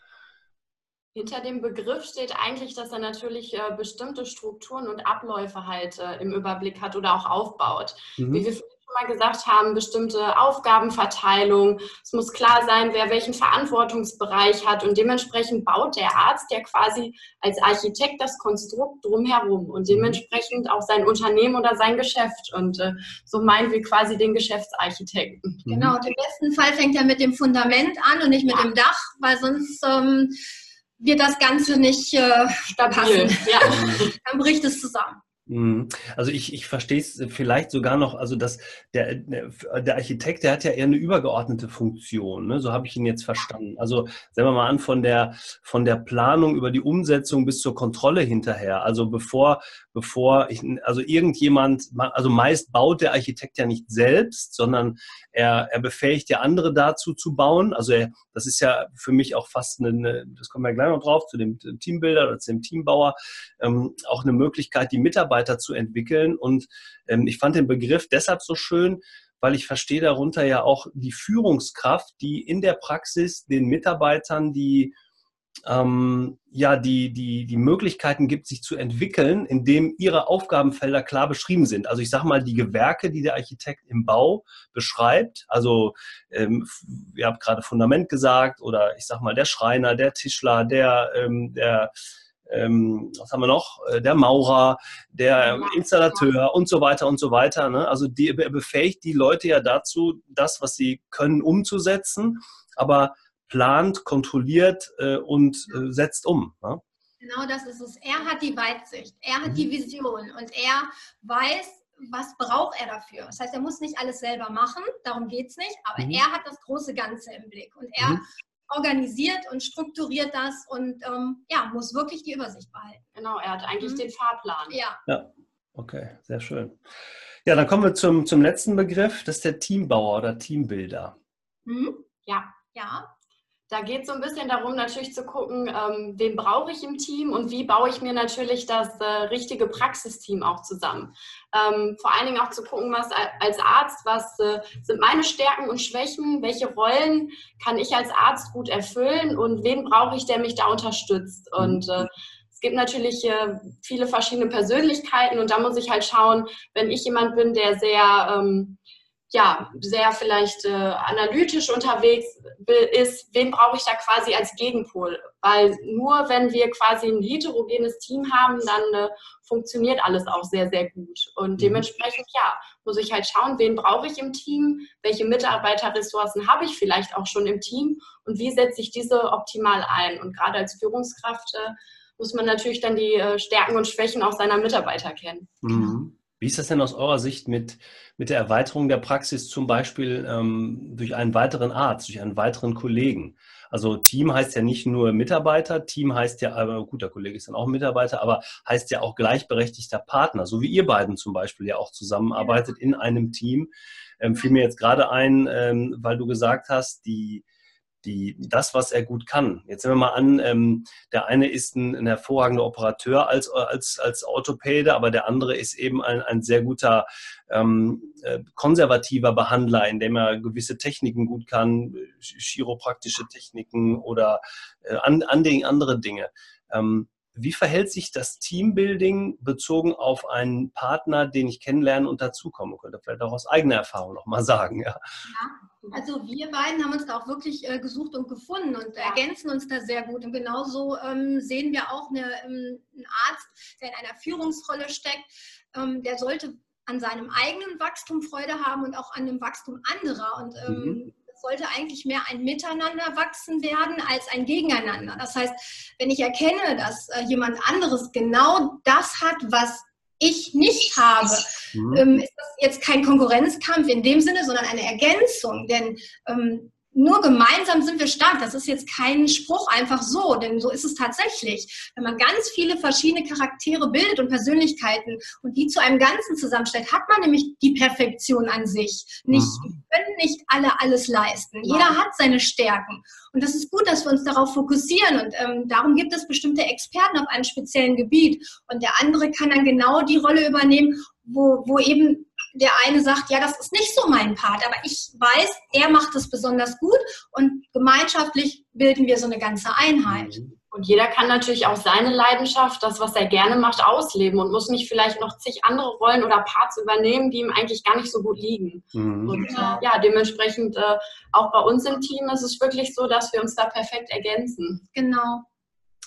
Hinter dem Begriff steht eigentlich, dass er natürlich äh, bestimmte Strukturen und Abläufe halt äh, im Überblick hat oder auch aufbaut. Mhm. Wie wir schon mal gesagt haben, bestimmte Aufgabenverteilung. Es muss klar sein, wer welchen Verantwortungsbereich hat und dementsprechend baut der Arzt ja quasi als Architekt das Konstrukt drumherum und mhm. dementsprechend auch sein Unternehmen oder sein Geschäft. Und äh, so meinen wir quasi den Geschäftsarchitekten. Genau, und im besten Fall fängt er mit dem Fundament an und nicht mit ja. dem Dach, weil sonst ähm, wird das Ganze nicht äh, Stabil. passen. Ja. Dann bricht es zusammen. Mhm. Also ich, ich verstehe es vielleicht sogar noch, also dass der, der Architekt, der hat ja eher eine übergeordnete Funktion, ne? so habe ich ihn jetzt verstanden. Also sagen wir mal an, von der, von der Planung über die Umsetzung bis zur Kontrolle hinterher. Also bevor, bevor ich, also irgendjemand, also meist baut der Architekt ja nicht selbst, sondern er, er befähigt ja andere dazu zu bauen. Also er, das ist ja für mich auch fast eine, das kommen wir gleich noch drauf, zu dem Teambilder oder zu dem Teambauer, ähm, auch eine Möglichkeit, die Mitarbeiter zu entwickeln. Und ähm, ich fand den Begriff deshalb so schön, weil ich verstehe darunter ja auch die Führungskraft, die in der Praxis den Mitarbeitern die ähm, ja, die, die, die Möglichkeiten gibt, sich zu entwickeln, indem ihre Aufgabenfelder klar beschrieben sind. Also ich sage mal, die Gewerke, die der Architekt im Bau beschreibt, also ähm, ihr habt gerade Fundament gesagt, oder ich sage mal, der Schreiner, der Tischler, der, ähm, der ähm, was haben wir noch? Äh, der Maurer, der Installateur und so weiter und so weiter. Ne? Also die, befähigt die Leute ja dazu, das, was sie können, umzusetzen. Aber plant, kontrolliert äh, und äh, setzt um. Ne? Genau das ist es. Er hat die Weitsicht, er hat mhm. die Vision und er weiß, was braucht er dafür. Das heißt, er muss nicht alles selber machen, darum geht es nicht, aber mhm. er hat das große Ganze im Blick und er mhm. Organisiert und strukturiert das und ähm, ja, muss wirklich die Übersicht behalten. Genau, er hat eigentlich mhm. den Fahrplan. Ja. ja. Okay, sehr schön. Ja, dann kommen wir zum, zum letzten Begriff, das ist der Teambauer oder Teambuilder. Mhm. Ja. Ja, da geht es so ein bisschen darum, natürlich zu gucken, ähm, wen brauche ich im Team und wie baue ich mir natürlich das äh, richtige Praxisteam auch zusammen. Ähm, vor allen Dingen auch zu gucken, was als Arzt, was äh, sind meine Stärken und Schwächen, welche Rollen kann ich als Arzt gut erfüllen und wen brauche ich, der mich da unterstützt. Und äh, es gibt natürlich äh, viele verschiedene Persönlichkeiten und da muss ich halt schauen, wenn ich jemand bin, der sehr ähm, ja, sehr vielleicht äh, analytisch unterwegs ist, wen brauche ich da quasi als Gegenpol? Weil nur wenn wir quasi ein heterogenes Team haben, dann äh, funktioniert alles auch sehr, sehr gut. Und mhm. dementsprechend, ja, muss ich halt schauen, wen brauche ich im Team, welche Mitarbeiterressourcen habe ich vielleicht auch schon im Team und wie setze ich diese optimal ein. Und gerade als Führungskraft äh, muss man natürlich dann die äh, Stärken und Schwächen auch seiner Mitarbeiter kennen. Mhm. Wie ist das denn aus eurer Sicht mit, mit der Erweiterung der Praxis zum Beispiel ähm, durch einen weiteren Arzt, durch einen weiteren Kollegen? Also Team heißt ja nicht nur Mitarbeiter, Team heißt ja, aber gut, der Kollege ist dann auch Mitarbeiter, aber heißt ja auch gleichberechtigter Partner, so wie ihr beiden zum Beispiel ja auch zusammenarbeitet in einem Team. Ähm, fiel mir jetzt gerade ein, ähm, weil du gesagt hast, die, die, das, was er gut kann. Jetzt nehmen wir mal an, ähm, der eine ist ein, ein, hervorragender Operateur als, als, als Orthopäde, aber der andere ist eben ein, ein sehr guter ähm, äh, konservativer Behandler, indem er gewisse Techniken gut kann, chiropraktische Techniken oder äh, an, an andere Dinge. Ähm, wie verhält sich das Teambuilding bezogen auf einen Partner, den ich kennenlernen und dazukommen könnte? Vielleicht auch aus eigener Erfahrung nochmal sagen. Ja. ja. also wir beiden haben uns da auch wirklich äh, gesucht und gefunden und ja. ergänzen uns da sehr gut. Und genauso ähm, sehen wir auch eine, ähm, einen Arzt, der in einer Führungsrolle steckt, ähm, der sollte an seinem eigenen Wachstum Freude haben und auch an dem Wachstum anderer. Und ähm, mhm sollte eigentlich mehr ein Miteinander wachsen werden als ein Gegeneinander. Das heißt, wenn ich erkenne, dass äh, jemand anderes genau das hat, was ich nicht habe, mhm. ähm, ist das jetzt kein Konkurrenzkampf in dem Sinne, sondern eine Ergänzung. Denn ähm, nur gemeinsam sind wir stark. Das ist jetzt kein Spruch einfach so, denn so ist es tatsächlich. Wenn man ganz viele verschiedene Charaktere bildet und Persönlichkeiten und die zu einem Ganzen zusammenstellt, hat man nämlich die Perfektion an sich. Nicht, mhm. können nicht alle alles leisten. Jeder hat seine Stärken. Und das ist gut, dass wir uns darauf fokussieren. Und ähm, darum gibt es bestimmte Experten auf einem speziellen Gebiet. Und der andere kann dann genau die Rolle übernehmen, wo, wo eben der eine sagt, ja, das ist nicht so mein Part, aber ich weiß, er macht es besonders gut und gemeinschaftlich bilden wir so eine ganze Einheit. Mhm. Und jeder kann natürlich auch seine Leidenschaft, das, was er gerne macht, ausleben und muss nicht vielleicht noch zig andere Rollen oder Parts übernehmen, die ihm eigentlich gar nicht so gut liegen. Mhm. Und äh, ja, dementsprechend äh, auch bei uns im Team ist es wirklich so, dass wir uns da perfekt ergänzen. Genau.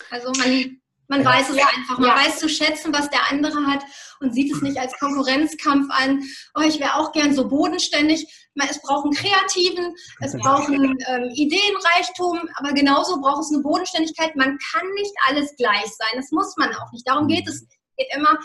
Also man man ja. weiß es ja. einfach, man ja. weiß zu schätzen, was der andere hat und sieht es nicht als Konkurrenzkampf an. Oh, ich wäre auch gern so bodenständig. Es braucht einen Kreativen, es braucht einen ähm, Ideenreichtum, aber genauso braucht es eine Bodenständigkeit. Man kann nicht alles gleich sein, das muss man auch nicht. Darum geht es. Es geht immer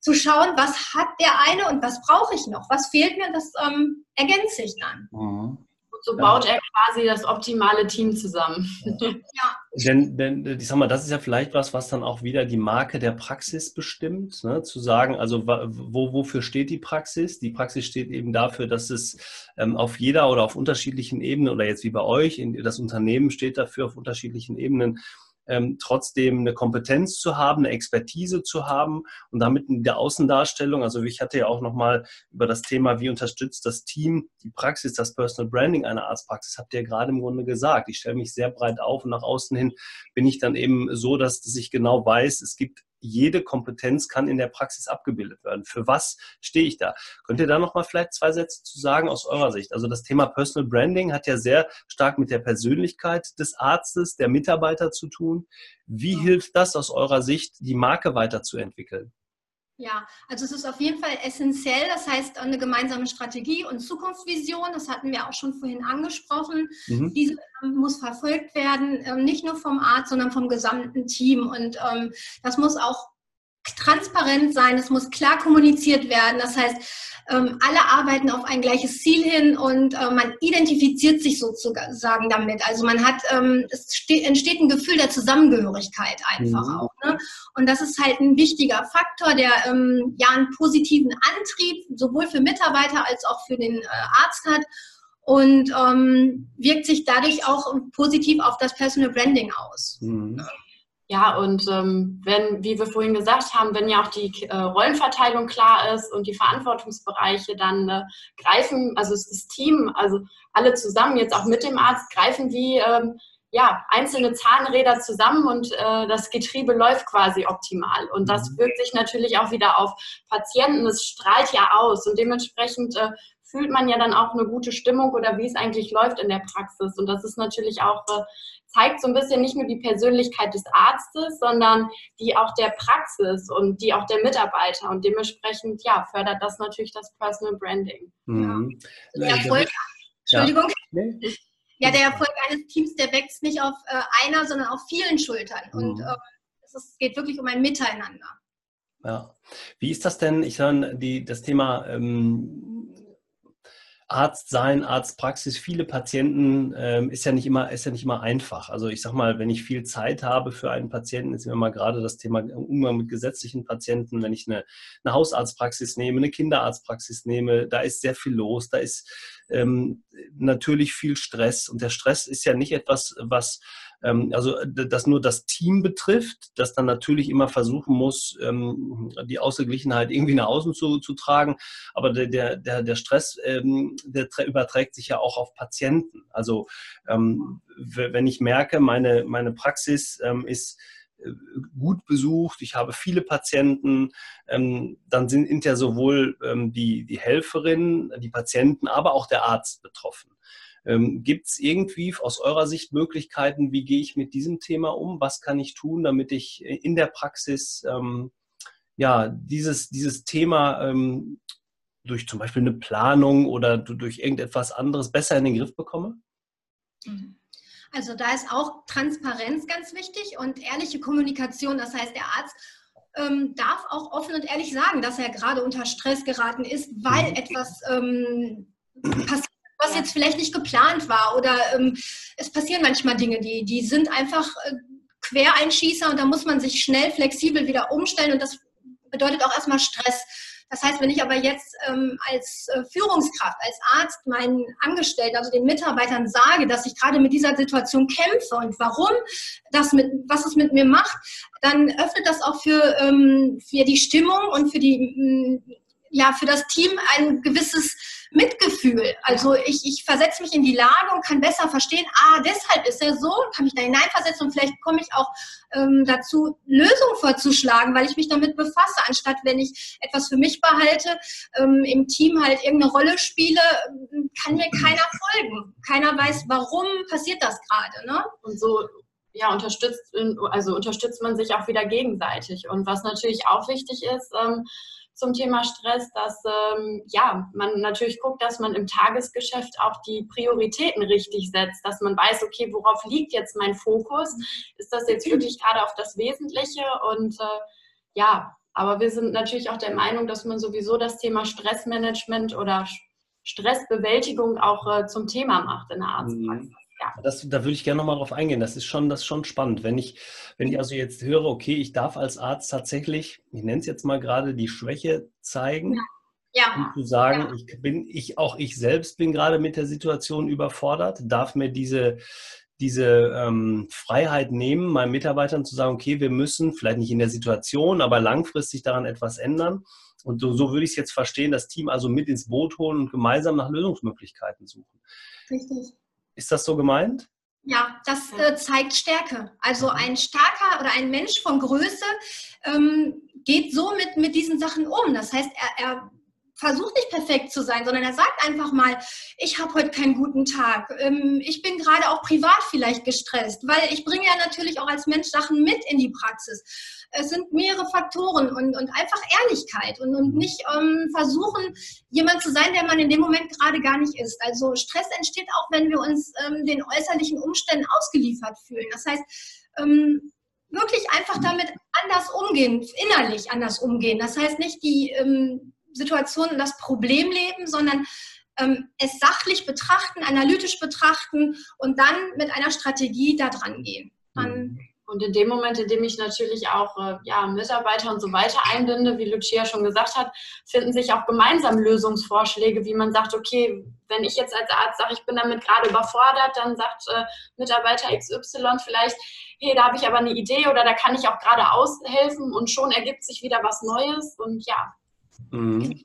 zu schauen, was hat der eine und was brauche ich noch, was fehlt mir, das ähm, ergänzt sich dann. Mhm so baut er quasi das optimale Team zusammen. Ja. Denn, denn ich sag mal, das ist ja vielleicht was, was dann auch wieder die Marke der Praxis bestimmt, ne? zu sagen, also wo, wofür steht die Praxis? Die Praxis steht eben dafür, dass es ähm, auf jeder oder auf unterschiedlichen Ebenen oder jetzt wie bei euch, in, das Unternehmen steht dafür auf unterschiedlichen Ebenen ähm, trotzdem eine Kompetenz zu haben, eine Expertise zu haben und damit in der Außendarstellung, also ich hatte ja auch nochmal über das Thema, wie unterstützt das Team die Praxis, das Personal Branding einer Arztpraxis, habt ihr ja gerade im Grunde gesagt. Ich stelle mich sehr breit auf und nach außen hin bin ich dann eben so, dass, dass ich genau weiß, es gibt jede Kompetenz kann in der Praxis abgebildet werden. Für was stehe ich da? Könnt ihr da noch mal vielleicht zwei Sätze zu sagen aus eurer Sicht? Also das Thema Personal Branding hat ja sehr stark mit der Persönlichkeit des Arztes, der Mitarbeiter zu tun. Wie hilft das aus eurer Sicht, die Marke weiterzuentwickeln? Ja, also es ist auf jeden Fall essentiell. Das heißt, eine gemeinsame Strategie und Zukunftsvision, das hatten wir auch schon vorhin angesprochen. Mhm. Diese ähm, muss verfolgt werden, ähm, nicht nur vom Arzt, sondern vom gesamten Team. Und ähm, das muss auch transparent sein, es muss klar kommuniziert werden. Das heißt, ähm, alle arbeiten auf ein gleiches Ziel hin und äh, man identifiziert sich sozusagen damit. Also man hat, ähm, es entsteht ein Gefühl der Zusammengehörigkeit einfach mhm. auch. Ne? Und das ist halt ein wichtiger Faktor, der ähm, ja einen positiven Antrieb sowohl für Mitarbeiter als auch für den äh, Arzt hat und wirkt sich dadurch auch positiv auf das Personal Branding aus. Mhm. Ja, und ähm, wenn, wie wir vorhin gesagt haben, wenn ja auch die äh, Rollenverteilung klar ist und die Verantwortungsbereiche, dann äh, greifen, also das Team, also alle zusammen, jetzt auch mit dem Arzt, greifen wie ähm, ja, einzelne Zahnräder zusammen und äh, das Getriebe läuft quasi optimal. Und das mhm. wirkt sich natürlich auch wieder auf Patienten, es strahlt ja aus und dementsprechend äh, fühlt man ja dann auch eine gute Stimmung oder wie es eigentlich läuft in der Praxis. Und das ist natürlich auch äh, zeigt so ein bisschen nicht nur die Persönlichkeit des Arztes, sondern die auch der Praxis und die auch der Mitarbeiter. Und dementsprechend, ja, fördert das natürlich das Personal Branding. Mhm. Ja. Der Erfolg, Entschuldigung. Ja. ja. der Erfolg eines Teams, der wächst nicht auf äh, einer, sondern auf vielen Schultern. Mhm. Und äh, es geht wirklich um ein Miteinander. Ja. Wie ist das denn? Ich sage, die, das Thema ähm, Arzt sein, Arztpraxis, viele Patienten ähm, ist ja nicht immer ist ja nicht immer einfach. Also ich sag mal, wenn ich viel Zeit habe für einen Patienten, ist mir mal gerade das Thema Umgang mit gesetzlichen Patienten, wenn ich eine, eine Hausarztpraxis nehme, eine Kinderarztpraxis nehme, da ist sehr viel los, da ist ähm, natürlich viel Stress und der Stress ist ja nicht etwas, was also das nur das Team betrifft, das dann natürlich immer versuchen muss, ähm, die Ausgeglichenheit irgendwie nach außen zu, zu tragen. Aber der, der, der Stress, ähm, der überträgt sich ja auch auf Patienten. Also wenn ich merke, meine, meine Praxis ist äh, gut besucht, ich habe viele Patienten, dann sind ja sowohl die, die Helferin, die Patienten, aber auch der Arzt betroffen. Ähm, Gibt es irgendwie aus eurer Sicht Möglichkeiten, wie gehe ich mit diesem Thema um? Was kann ich tun, damit ich in der Praxis ähm, ja, dieses, dieses Thema ähm, durch zum Beispiel eine Planung oder durch irgendetwas anderes besser in den Griff bekomme? Mhm. Also da ist auch Transparenz ganz wichtig und ehrliche Kommunikation. Das heißt, der Arzt ähm, darf auch offen und ehrlich sagen, dass er gerade unter Stress geraten ist, weil mhm. etwas ähm, passiert was jetzt vielleicht nicht geplant war. Oder ähm, es passieren manchmal Dinge, die, die sind einfach äh, Quereinschießer und da muss man sich schnell flexibel wieder umstellen und das bedeutet auch erstmal Stress. Das heißt, wenn ich aber jetzt ähm, als äh, Führungskraft, als Arzt meinen Angestellten, also den Mitarbeitern sage, dass ich gerade mit dieser Situation kämpfe und warum das mit, was es mit mir macht, dann öffnet das auch für, ähm, für die Stimmung und für die ja für das Team ein gewisses Mitgefühl. Also ich, ich versetze mich in die Lage und kann besser verstehen, ah, deshalb ist er so, kann mich da hineinversetzen und vielleicht komme ich auch ähm, dazu, Lösungen vorzuschlagen, weil ich mich damit befasse, anstatt wenn ich etwas für mich behalte, ähm, im Team halt irgendeine Rolle spiele, kann mir keiner folgen. Keiner weiß, warum passiert das gerade. Ne? Und so ja, unterstützt, also unterstützt man sich auch wieder gegenseitig. Und was natürlich auch wichtig ist, ähm, zum Thema Stress, dass ähm, ja, man natürlich guckt, dass man im Tagesgeschäft auch die Prioritäten richtig setzt, dass man weiß, okay, worauf liegt jetzt mein Fokus? Ist das jetzt wirklich gerade auf das Wesentliche? Und äh, ja, aber wir sind natürlich auch der Meinung, dass man sowieso das Thema Stressmanagement oder Stressbewältigung auch äh, zum Thema macht in der Arztpraxis. Ja. Das, da würde ich gerne nochmal drauf eingehen. Das ist schon, das ist schon spannend. Wenn ich, wenn ich also jetzt höre, okay, ich darf als Arzt tatsächlich, ich nenne es jetzt mal gerade, die Schwäche zeigen. Ja. Ja. Um zu sagen, ja. ich bin, ich, auch ich selbst bin gerade mit der Situation überfordert, darf mir diese, diese ähm, Freiheit nehmen, meinen Mitarbeitern zu sagen, okay, wir müssen vielleicht nicht in der Situation, aber langfristig daran etwas ändern. Und so, so würde ich es jetzt verstehen, das Team also mit ins Boot holen und gemeinsam nach Lösungsmöglichkeiten suchen. Richtig. Ist das so gemeint? Ja, das äh, zeigt Stärke. Also mhm. ein starker oder ein Mensch von Größe ähm, geht so mit, mit diesen Sachen um. Das heißt, er, er versucht nicht perfekt zu sein, sondern er sagt einfach mal, ich habe heute keinen guten Tag. Ähm, ich bin gerade auch privat vielleicht gestresst, weil ich bringe ja natürlich auch als Mensch Sachen mit in die Praxis. Es sind mehrere Faktoren und, und einfach Ehrlichkeit und, und nicht ähm, versuchen, jemand zu sein, der man in dem Moment gerade gar nicht ist. Also Stress entsteht auch, wenn wir uns ähm, den äußerlichen Umständen ausgeliefert fühlen. Das heißt, ähm, wirklich einfach damit anders umgehen, innerlich anders umgehen. Das heißt nicht die Situation und das Problem leben, sondern ähm, es sachlich betrachten, analytisch betrachten und dann mit einer Strategie da dran gehen. Dann, mhm. und in dem Moment, in dem ich natürlich auch äh, ja, Mitarbeiter und so weiter einbinde, wie Lucia schon gesagt hat, finden sich auch gemeinsam Lösungsvorschläge, wie man sagt, okay, wenn ich jetzt als Arzt sage, ich bin damit gerade überfordert, dann sagt äh, Mitarbeiter XY vielleicht, hey, da habe ich aber eine Idee oder da kann ich auch gerade aushelfen und schon ergibt sich wieder was Neues und ja, Mhm.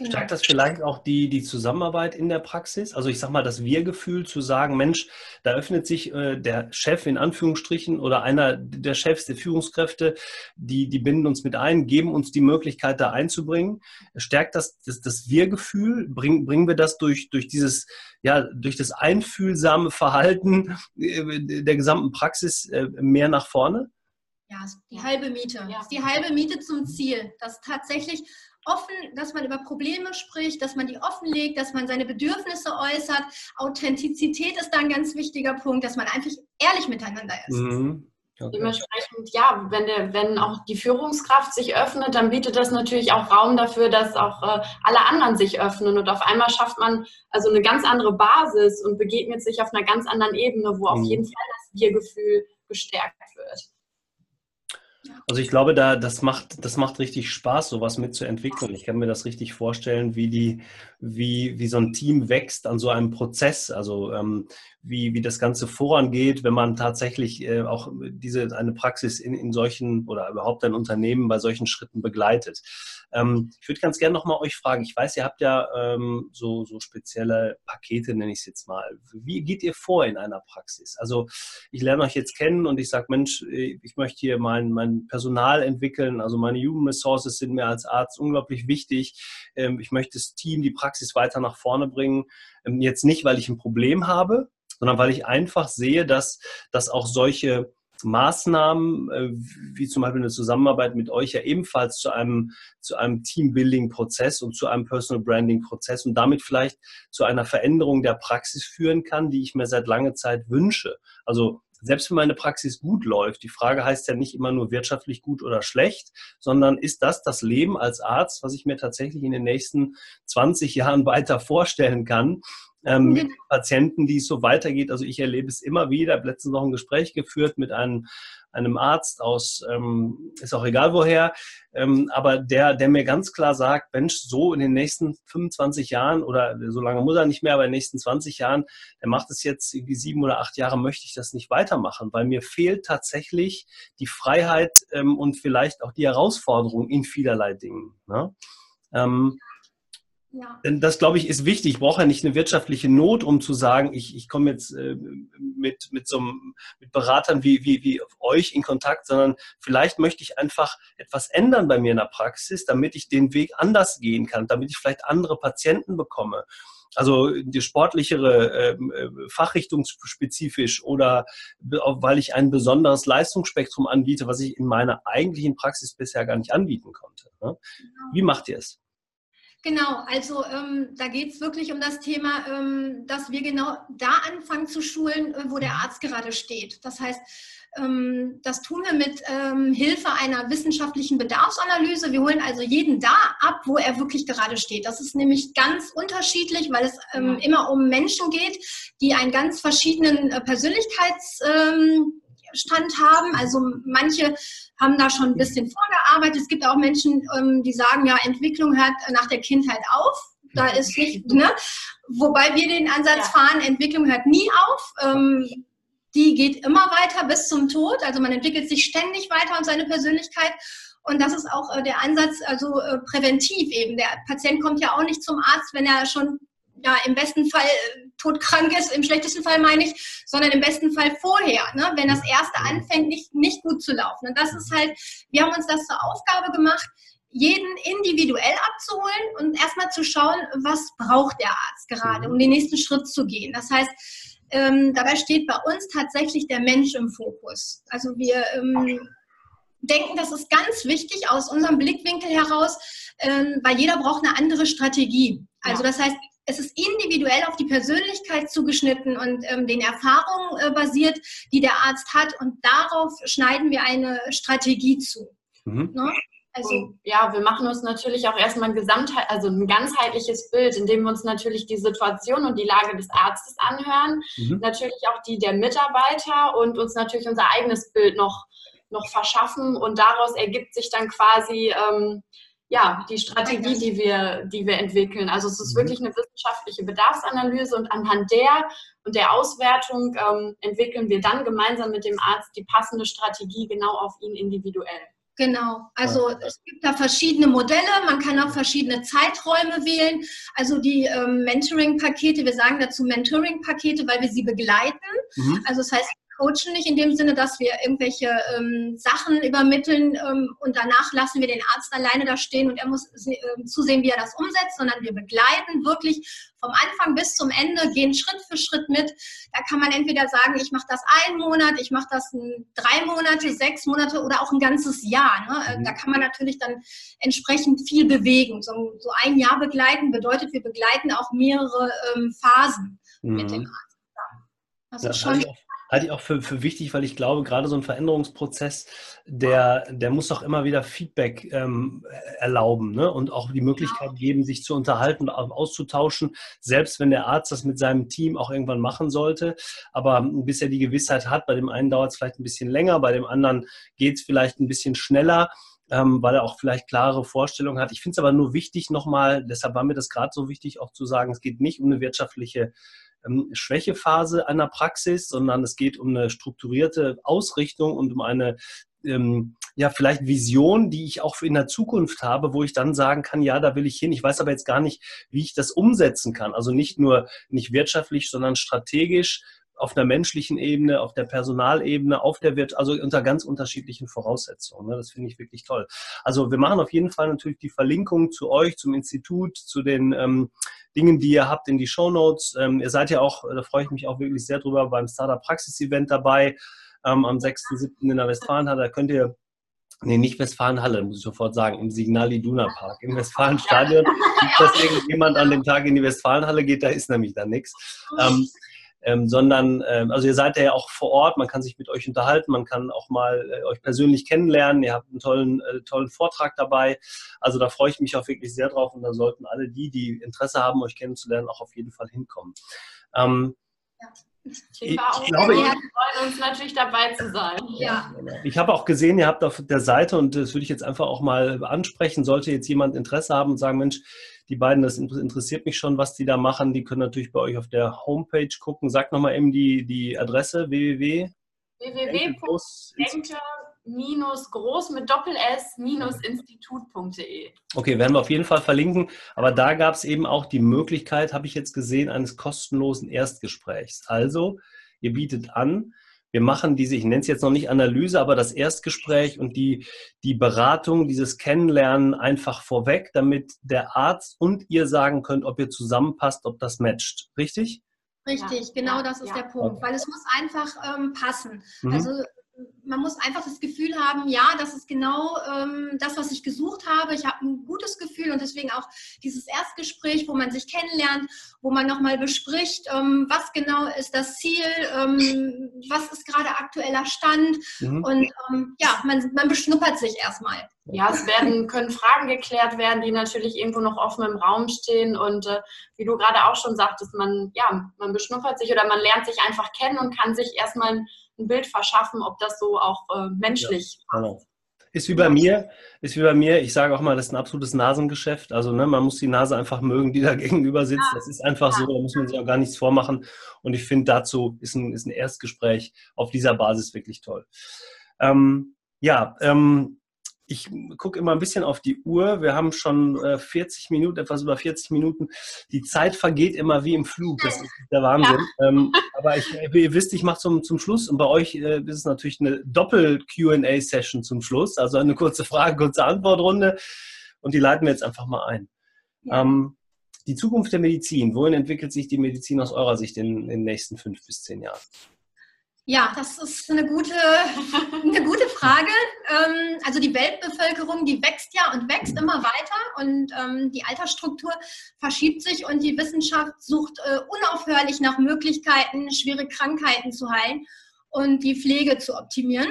Genau. Stärkt das vielleicht auch die, die Zusammenarbeit in der Praxis? Also ich sage mal, das Wir-Gefühl zu sagen, Mensch, da öffnet sich äh, der Chef in Anführungsstrichen oder einer der Chefs, der Führungskräfte, die, die binden uns mit ein, geben uns die Möglichkeit, da einzubringen. Stärkt das das, das Wir-Gefühl? Bring, bringen wir das durch, durch dieses, ja, durch das einfühlsame Verhalten äh, der gesamten Praxis äh, mehr nach vorne? Ja, die halbe Miete. Ja. die halbe Miete zum Ziel. Dass tatsächlich offen, dass man über Probleme spricht, dass man die offenlegt, dass man seine Bedürfnisse äußert. Authentizität ist da ein ganz wichtiger Punkt, dass man einfach ehrlich miteinander ist. Mhm. Okay. Dementsprechend, ja, wenn, der, wenn auch die Führungskraft sich öffnet, dann bietet das natürlich auch Raum dafür, dass auch äh, alle anderen sich öffnen. Und auf einmal schafft man also eine ganz andere Basis und begegnet sich auf einer ganz anderen Ebene, wo mhm. auf jeden Fall das Wir-Gefühl gestärkt wird. Also ich glaube, da, das, macht, das macht richtig Spaß, sowas mitzuentwickeln. Ich kann mir das richtig vorstellen, wie, die, wie, wie so ein Team wächst an so einem Prozess. Also ähm, wie, wie das Ganze vorangeht, wenn man tatsächlich äh, auch diese eine Praxis in, in solchen oder überhaupt ein Unternehmen bei solchen Schritten begleitet. Ähm, ich würde ganz gerne nochmal euch fragen, ich weiß, ihr habt ja ähm, so, so spezielle Pakete, nenne ich es jetzt mal. Wie geht ihr vor in einer Praxis? Also ich lerne euch jetzt kennen und ich sage, Mensch, äh, ich möchte hier mein, mein Personal entwickeln, also meine Human Resources sind mir als Arzt unglaublich wichtig. Ähm, ich möchte das Team, die Praxis weiter nach vorne bringen. Ähm, jetzt nicht, weil ich ein Problem habe, sondern weil ich einfach sehe, dass, dass auch solche Maßnahmen, äh, wie zum Beispiel eine Zusammenarbeit mit euch, ja ebenfalls zu einem, zu einem Teambuilding-Prozess und zu einem Personal Branding-Prozess und damit vielleicht zu einer Veränderung der Praxis führen kann, die ich mir seit langer Zeit wünsche. Also selbst wenn meine Praxis gut läuft, die Frage heißt ja nicht immer nur wirtschaftlich gut oder schlecht, sondern ist das das Leben als Arzt, was ich mir tatsächlich in den nächsten 20 Jahren weiter vorstellen kann? Ähm, mit Patienten, die es so weitergeht. Also ich erlebe es immer wieder. Ich habe letztens noch ein Gespräch geführt mit einem, einem Arzt aus, ähm, ist auch egal woher, ähm, aber der, der mir ganz klar sagt, Mensch, so in den nächsten 25 Jahren oder so lange muss er nicht mehr, aber in den nächsten 20 Jahren, der macht es jetzt irgendwie sieben oder acht Jahre, möchte ich das nicht weitermachen, weil mir fehlt tatsächlich die Freiheit ähm, und vielleicht auch die Herausforderung in vielerlei Dingen. Ne? Ja. Denn das, glaube ich, ist wichtig. Ich brauche ja nicht eine wirtschaftliche Not, um zu sagen, ich, ich komme jetzt äh, mit, mit so einem, mit Beratern wie, wie, wie euch in Kontakt, sondern vielleicht möchte ich einfach etwas ändern bei mir in der Praxis, damit ich den Weg anders gehen kann, damit ich vielleicht andere Patienten bekomme. Also die sportlichere, ähm, äh, fachrichtungsspezifisch oder weil ich ein besonderes Leistungsspektrum anbiete, was ich in meiner eigentlichen Praxis bisher gar nicht anbieten konnte. Ne? Genau. Wie macht ihr es? Genau, also ähm, da geht es wirklich um das Thema, ähm, dass wir genau da anfangen zu schulen, äh, wo der Arzt gerade steht. Das heißt, ähm, das tun wir mit ähm, Hilfe einer wissenschaftlichen Bedarfsanalyse. Wir holen also jeden da ab, wo er wirklich gerade steht. Das ist nämlich ganz unterschiedlich, weil es ähm, immer um Menschen geht, die einen ganz verschiedenen äh, Persönlichkeits ähm, Stand haben. Also manche haben da schon ein bisschen vorgearbeitet. Es gibt auch Menschen, ähm, die sagen, ja, Entwicklung hört nach der Kindheit auf. Da ist nicht, ne? Wobei wir den Ansatz fahren, Entwicklung hört nie auf. Ähm, die geht immer weiter bis zum Tod. Also man entwickelt sich ständig weiter und seine Persönlichkeit. Und das ist auch äh, der Ansatz, also äh, präventiv eben. Der Patient kommt ja auch nicht zum Arzt, wenn er schon ja, im besten Fall äh, todkrank ist, im schlechtesten Fall meine ich, sondern im besten Fall vorher, ne, wenn das erste anfängt, nicht, nicht gut zu laufen. Und das ist halt, wir haben uns das zur Aufgabe gemacht, jeden individuell abzuholen und erstmal zu schauen, was braucht der Arzt gerade, um den nächsten Schritt zu gehen. Das heißt, ähm, dabei steht bei uns tatsächlich der Mensch im Fokus. Also wir ähm, denken, das ist ganz wichtig aus unserem Blickwinkel heraus, ähm, weil jeder braucht eine andere Strategie. Also das heißt, es ist individuell auf die Persönlichkeit zugeschnitten und ähm, den Erfahrungen äh, basiert, die der Arzt hat. Und darauf schneiden wir eine Strategie zu. Mhm. Ne? Also, und, ja, wir machen uns natürlich auch erstmal ein Gesamtheit, also ein ganzheitliches Bild, indem wir uns natürlich die Situation und die Lage des Arztes anhören, mhm. natürlich auch die der Mitarbeiter und uns natürlich unser eigenes Bild noch, noch verschaffen. Und daraus ergibt sich dann quasi ähm, ja, die Strategie, die wir, die wir entwickeln. Also es ist mhm. wirklich eine wissenschaftliche Bedarfsanalyse und anhand der und der Auswertung ähm, entwickeln wir dann gemeinsam mit dem Arzt die passende Strategie genau auf ihn individuell. Genau, also es gibt da verschiedene Modelle, man kann auch verschiedene Zeiträume wählen. Also die ähm, Mentoring-Pakete, wir sagen dazu Mentoring-Pakete, weil wir sie begleiten. Mhm. Also das heißt, coachen nicht in dem Sinne, dass wir irgendwelche ähm, Sachen übermitteln ähm, und danach lassen wir den Arzt alleine da stehen und er muss äh, zusehen, wie er das umsetzt, sondern wir begleiten wirklich vom Anfang bis zum Ende, gehen Schritt für Schritt mit. Da kann man entweder sagen, ich mache das einen Monat, ich mache das drei Monate, sechs Monate oder auch ein ganzes Jahr. Ne? Äh, mhm. Da kann man natürlich dann entsprechend viel bewegen. So, so, ein Jahr begleiten bedeutet, wir begleiten auch mehrere ähm, Phasen mhm. mit dem Arzt. Also ja, schon also halte ich auch für, für wichtig, weil ich glaube, gerade so ein Veränderungsprozess, der, der muss doch immer wieder Feedback ähm, erlauben ne? und auch die Möglichkeit geben, sich zu unterhalten und auszutauschen, selbst wenn der Arzt das mit seinem Team auch irgendwann machen sollte. Aber bis er die Gewissheit hat, bei dem einen dauert es vielleicht ein bisschen länger, bei dem anderen geht es vielleicht ein bisschen schneller. Ähm, weil er auch vielleicht klare Vorstellungen hat. Ich finde es aber nur wichtig nochmal, deshalb war mir das gerade so wichtig, auch zu sagen, es geht nicht um eine wirtschaftliche ähm, Schwächephase einer Praxis, sondern es geht um eine strukturierte Ausrichtung und um eine ähm, ja, vielleicht Vision, die ich auch in der Zukunft habe, wo ich dann sagen kann, ja, da will ich hin. Ich weiß aber jetzt gar nicht, wie ich das umsetzen kann. Also nicht nur nicht wirtschaftlich, sondern strategisch auf einer menschlichen Ebene, auf der Personalebene, auf der Wirt, also unter ganz unterschiedlichen Voraussetzungen. Ne? Das finde ich wirklich toll. Also wir machen auf jeden Fall natürlich die Verlinkung zu euch, zum Institut, zu den ähm, Dingen, die ihr habt in die Show Notes. Ähm, ihr seid ja auch, da freue ich mich auch wirklich sehr drüber, beim Startup Praxis Event dabei ähm, am 6.7. in der Westfalenhalle. Da könnt ihr Nee, nicht Westfalenhalle, muss ich sofort sagen, im Signal Iduna Park. Im Westfalenstadion. Nicht, dass irgendjemand an dem Tag in die Westfalenhalle geht, da ist nämlich dann nichts. Ähm, ähm, sondern, ähm, also ihr seid ja auch vor Ort, man kann sich mit euch unterhalten, man kann auch mal äh, euch persönlich kennenlernen, ihr habt einen tollen, äh, tollen Vortrag dabei. Also da freue ich mich auch wirklich sehr drauf und da sollten alle die, die Interesse haben, euch kennenzulernen, auch auf jeden Fall hinkommen. Ähm, ja. Ich, ich glaube, wir freuen uns natürlich dabei zu sein. Ja. Ich habe auch gesehen, ihr habt auf der Seite, und das würde ich jetzt einfach auch mal ansprechen, sollte jetzt jemand Interesse haben und sagen, Mensch, die beiden, das interessiert mich schon, was die da machen. Die können natürlich bei euch auf der Homepage gucken. Sag nochmal eben die, die Adresse www. www.denke minus groß mit Doppel S minus Institut.de. Okay, werden wir auf jeden Fall verlinken. Aber da gab es eben auch die Möglichkeit, habe ich jetzt gesehen, eines kostenlosen Erstgesprächs. Also, ihr bietet an, wir machen diese, ich nenne es jetzt noch nicht Analyse, aber das Erstgespräch und die, die Beratung, dieses Kennenlernen einfach vorweg, damit der Arzt und ihr sagen könnt, ob ihr zusammenpasst, ob das matcht. Richtig? Richtig, ja, genau das ist ja. der Punkt, okay. weil es muss einfach ähm, passen. Mhm. Also man muss einfach das Gefühl haben, ja, das ist genau ähm, das, was ich gesucht habe. Ich habe ein gutes Gefühl und deswegen auch dieses Erstgespräch, wo man sich kennenlernt, wo man nochmal bespricht, ähm, was genau ist das Ziel, ähm, was ist gerade aktueller Stand mhm. und ähm, ja, man, man beschnuppert sich erstmal. Ja, es werden, können Fragen geklärt werden, die natürlich irgendwo noch offen im Raum stehen. Und äh, wie du gerade auch schon sagtest, man, ja, man beschnuppert sich oder man lernt sich einfach kennen und kann sich erstmal ein, ein Bild verschaffen, ob das so auch äh, menschlich ja, genau. Ist wie bei mir, ist wie bei mir, ich sage auch mal, das ist ein absolutes Nasengeschäft. Also ne, man muss die Nase einfach mögen, die da gegenüber sitzt. Das ist einfach so, da muss man sich auch gar nichts vormachen. Und ich finde, dazu ist ein, ist ein Erstgespräch auf dieser Basis wirklich toll. Ähm, ja, ähm, ich gucke immer ein bisschen auf die Uhr. Wir haben schon äh, 40 Minuten, etwas über 40 Minuten. Die Zeit vergeht immer wie im Flug. Das ist der Wahnsinn. Ja. Ähm, aber ich, ihr wisst, ich mache zum, zum Schluss und bei euch äh, ist es natürlich eine Doppel-QA-Session zum Schluss. Also eine kurze Frage, kurze Antwortrunde. Und die leiten wir jetzt einfach mal ein. Ja. Ähm, die Zukunft der Medizin. Wohin entwickelt sich die Medizin aus eurer Sicht in, in den nächsten fünf bis zehn Jahren? Ja, das ist eine gute, eine gute Frage. Ähm, also die Weltbevölkerung, die wächst ja und wächst immer weiter und ähm, die Altersstruktur verschiebt sich und die Wissenschaft sucht äh, unaufhörlich nach Möglichkeiten, schwere Krankheiten zu heilen und die Pflege zu optimieren.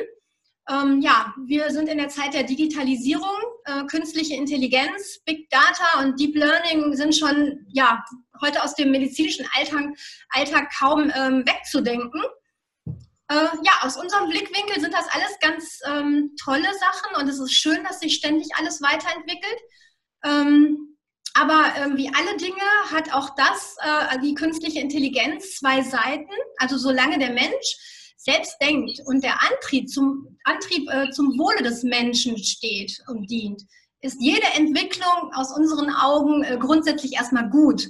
Ähm, ja, wir sind in der Zeit der Digitalisierung, äh, künstliche Intelligenz, Big Data und Deep Learning sind schon ja heute aus dem medizinischen Alltag, Alltag kaum wegzudenken. Äh, ja, aus unserem Blickwinkel sind das alles ganz ähm, tolle Sachen und es ist schön, dass sich ständig alles weiterentwickelt. Ähm, aber ähm, wie alle Dinge hat auch das, äh, die künstliche Intelligenz, zwei Seiten. Also solange der Mensch selbst denkt und der Antrieb zum, Antrieb, äh, zum Wohle des Menschen steht und dient, ist jede Entwicklung aus unseren Augen äh, grundsätzlich erstmal gut.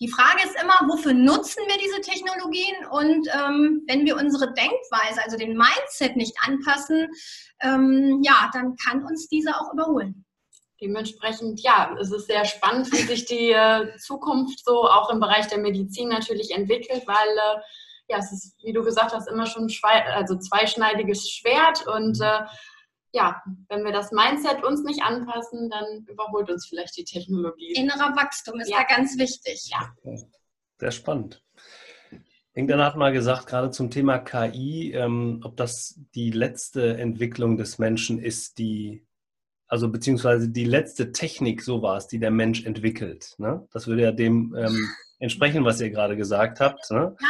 Die Frage ist immer, wofür nutzen wir diese Technologien? Und ähm, wenn wir unsere Denkweise, also den Mindset nicht anpassen, ähm, ja, dann kann uns diese auch überholen. Dementsprechend, ja, es ist sehr spannend, wie sich die äh, Zukunft so auch im Bereich der Medizin natürlich entwickelt, weil äh, ja, es ist, wie du gesagt hast, immer schon also zweischneidiges Schwert und äh, ja, wenn wir das Mindset uns nicht anpassen, dann überholt uns vielleicht die Technologie. Innerer Wachstum ist ja. da ganz wichtig. Ja. Sehr spannend. Irgendeiner hat mal gesagt, gerade zum Thema KI, ähm, ob das die letzte Entwicklung des Menschen ist, die, also beziehungsweise die letzte Technik so war es, die der Mensch entwickelt. Ne? Das würde ja dem ähm, entsprechen, was ihr gerade gesagt habt. Ne? Ja,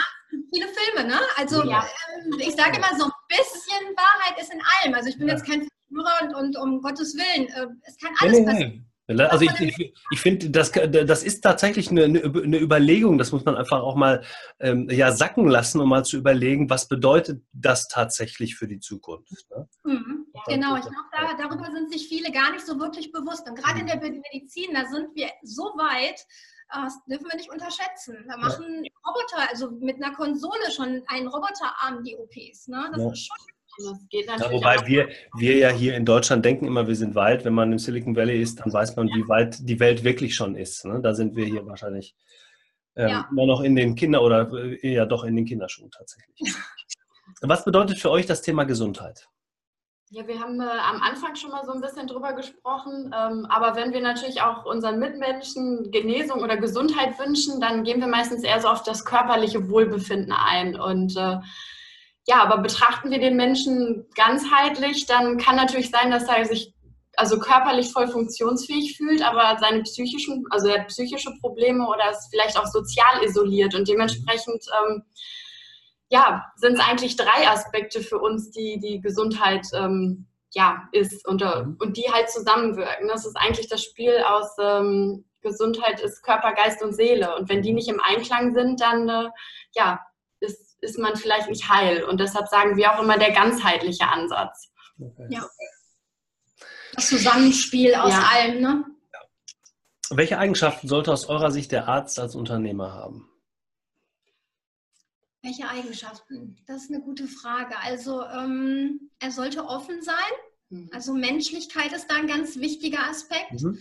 viele Filme, ne? Also ja. ähm, ich sage immer, so bisschen Wahrheit ist in allem. Also ich bin ja. jetzt kein Führer und, und, um Gottes Willen, äh, es kann alles passieren. Also ich, ich, ich finde, das, das ist tatsächlich eine, eine, Überlegung, das muss man einfach auch mal ähm, ja, sacken lassen, um mal zu überlegen, was bedeutet das tatsächlich für die Zukunft. Ne? Mhm, genau, ich glaube, da, darüber sind sich viele gar nicht so wirklich bewusst. Und gerade mhm. in der Medizin, da sind wir so weit, das dürfen wir nicht unterschätzen. Da machen ja. Roboter, also mit einer Konsole schon einen Roboterarm die OPs. Ne? Das ja. ist schon ja, wobei wir, wir ja hier in Deutschland denken immer, wir sind weit. Wenn man im Silicon Valley ist, dann weiß man, ja. wie weit die Welt wirklich schon ist. Ne? Da sind wir hier wahrscheinlich ähm, ja. immer noch in den Kinder- oder eher doch in den Kinderschuhen tatsächlich. Was bedeutet für euch das Thema Gesundheit? Ja, wir haben äh, am Anfang schon mal so ein bisschen drüber gesprochen. Ähm, aber wenn wir natürlich auch unseren Mitmenschen Genesung oder Gesundheit wünschen, dann gehen wir meistens eher so auf das körperliche Wohlbefinden ein. Und äh, ja, aber betrachten wir den Menschen ganzheitlich, dann kann natürlich sein, dass er sich also körperlich voll funktionsfähig fühlt, aber seine psychischen, also er hat psychische Probleme oder ist vielleicht auch sozial isoliert und dementsprechend ähm, ja, sind es eigentlich drei Aspekte für uns, die die Gesundheit ähm, ja, ist und, äh, mhm. und die halt zusammenwirken. Das ist eigentlich das Spiel aus ähm, Gesundheit ist Körper, Geist und Seele. Und wenn die nicht im Einklang sind, dann äh, ja, ist, ist man vielleicht nicht heil. Und deshalb sagen wir auch immer der ganzheitliche Ansatz. Okay. Ja. Das Zusammenspiel aus ja. allem, ne? Welche Eigenschaften sollte aus eurer Sicht der Arzt als Unternehmer haben? Welche Eigenschaften? Das ist eine gute Frage. Also ähm, er sollte offen sein. Mhm. Also Menschlichkeit ist da ein ganz wichtiger Aspekt. Mhm.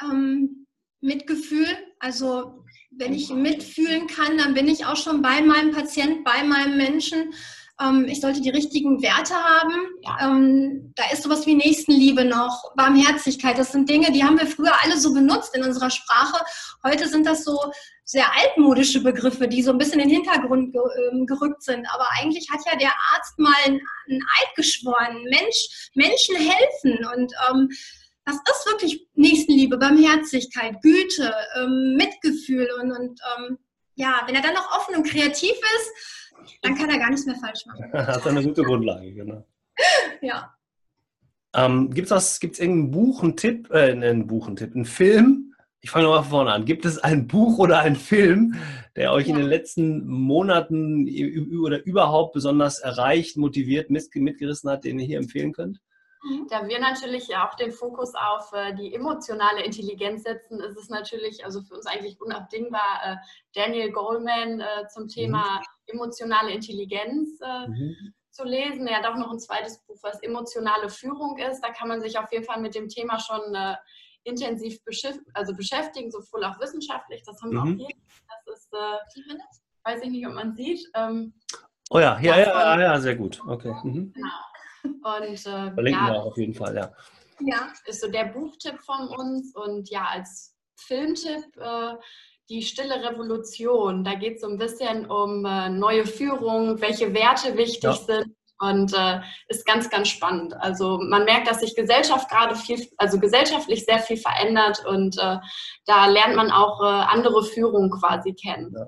Ähm, Mitgefühl, also wenn ich mitfühlen kann, dann bin ich auch schon bei meinem Patient, bei meinem Menschen. Ähm, ich sollte die richtigen Werte haben. Ähm, da ist sowas wie Nächstenliebe noch, Barmherzigkeit. Das sind Dinge, die haben wir früher alle so benutzt in unserer Sprache. Heute sind das so sehr altmodische Begriffe, die so ein bisschen in den Hintergrund ähm, gerückt sind. Aber eigentlich hat ja der Arzt mal einen, Eid geschworen, Mensch, Menschen helfen. Und ähm, das ist wirklich Nächstenliebe, Barmherzigkeit, Güte, ähm, Mitgefühl und, und ähm, ja, wenn er dann noch offen und kreativ ist, dann kann er gar nichts mehr falsch machen. Hat eine gute Grundlage, genau. ja. Ähm, gibt es irgendein Buch, einen Tipp, äh, einen Buch, einen Tipp, einen Film? Ich fange nochmal vorne an. Gibt es ein Buch oder einen Film, der euch ja. in den letzten Monaten oder überhaupt besonders erreicht, motiviert, mitgerissen hat, den ihr hier empfehlen könnt? Mhm. Da wir natürlich auch den Fokus auf äh, die emotionale Intelligenz setzen, ist es natürlich also für uns eigentlich unabdingbar, äh, Daniel Goleman äh, zum Thema mhm. emotionale Intelligenz mhm. zu lesen. Er hat auch noch ein zweites Buch, was emotionale Führung ist. Da kann man sich auf jeden Fall mit dem Thema schon intensiv also beschäftigen, sowohl auch wissenschaftlich. Das haben wir auch hier. Das ist, weiß ich nicht, ob man sieht. Ähm, oh ja, ja, ja, ja, sehr gut. Okay. Genau. Und äh, verlinken ja, wir auf jeden Fall, ja. Ja, ist so der Buchtipp von uns und ja, als Filmtipp äh, die Stille Revolution. Da geht es so ein bisschen um äh, neue Führung, welche Werte wichtig ja. sind und äh, ist ganz, ganz spannend. Also man merkt, dass sich Gesellschaft gerade viel, also gesellschaftlich sehr viel verändert und äh, da lernt man auch äh, andere Führung quasi kennen. Ja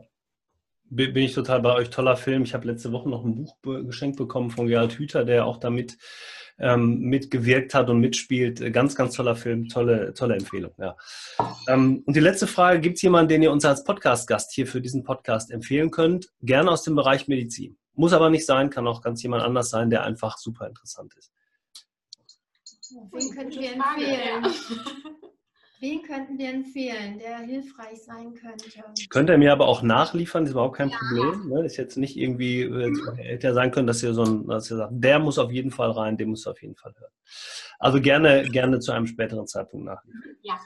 bin ich total bei euch. Toller Film. Ich habe letzte Woche noch ein Buch geschenkt bekommen von Gerald Hüther, der auch damit ähm, mitgewirkt hat und mitspielt. Ganz, ganz toller Film. Tolle, tolle Empfehlung. Ja. Ähm, und die letzte Frage: Gibt es jemanden, den ihr uns als Podcast-Gast hier für diesen Podcast empfehlen könnt? Gerne aus dem Bereich Medizin. Muss aber nicht sein, kann auch ganz jemand anders sein, der einfach super interessant ist. Wen könnten wir empfehlen? Wen könnten wir empfehlen, der hilfreich sein könnte? Könnt ihr mir aber auch nachliefern, ist überhaupt kein ja. Problem. Ne? Ist jetzt nicht irgendwie, äh, hätte ja sein können, dass ihr so ein, dass ihr sagt, der muss auf jeden Fall rein, den muss auf jeden Fall hören. Also gerne, gerne zu einem späteren Zeitpunkt nachliefern. Ja.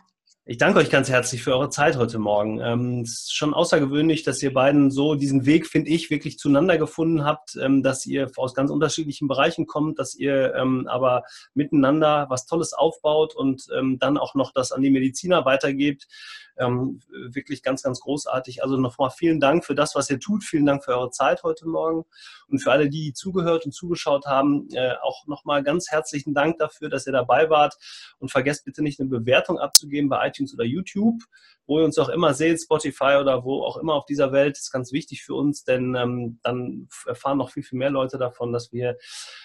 Ich danke euch ganz herzlich für eure Zeit heute Morgen. Ähm, es ist schon außergewöhnlich, dass ihr beiden so diesen Weg, finde ich, wirklich zueinander gefunden habt, ähm, dass ihr aus ganz unterschiedlichen Bereichen kommt, dass ihr ähm, aber miteinander was Tolles aufbaut und ähm, dann auch noch das an die Mediziner weitergebt. Ähm, wirklich ganz, ganz großartig. Also nochmal vielen Dank für das, was ihr tut. Vielen Dank für eure Zeit heute Morgen. Und für alle, die zugehört und zugeschaut haben, äh, auch nochmal ganz herzlichen Dank dafür, dass ihr dabei wart. Und vergesst bitte nicht eine Bewertung abzugeben bei iTunes oder YouTube, wo ihr uns auch immer seht, Spotify oder wo auch immer auf dieser Welt. Ist ganz wichtig für uns, denn ähm, dann erfahren noch viel, viel mehr Leute davon, dass wir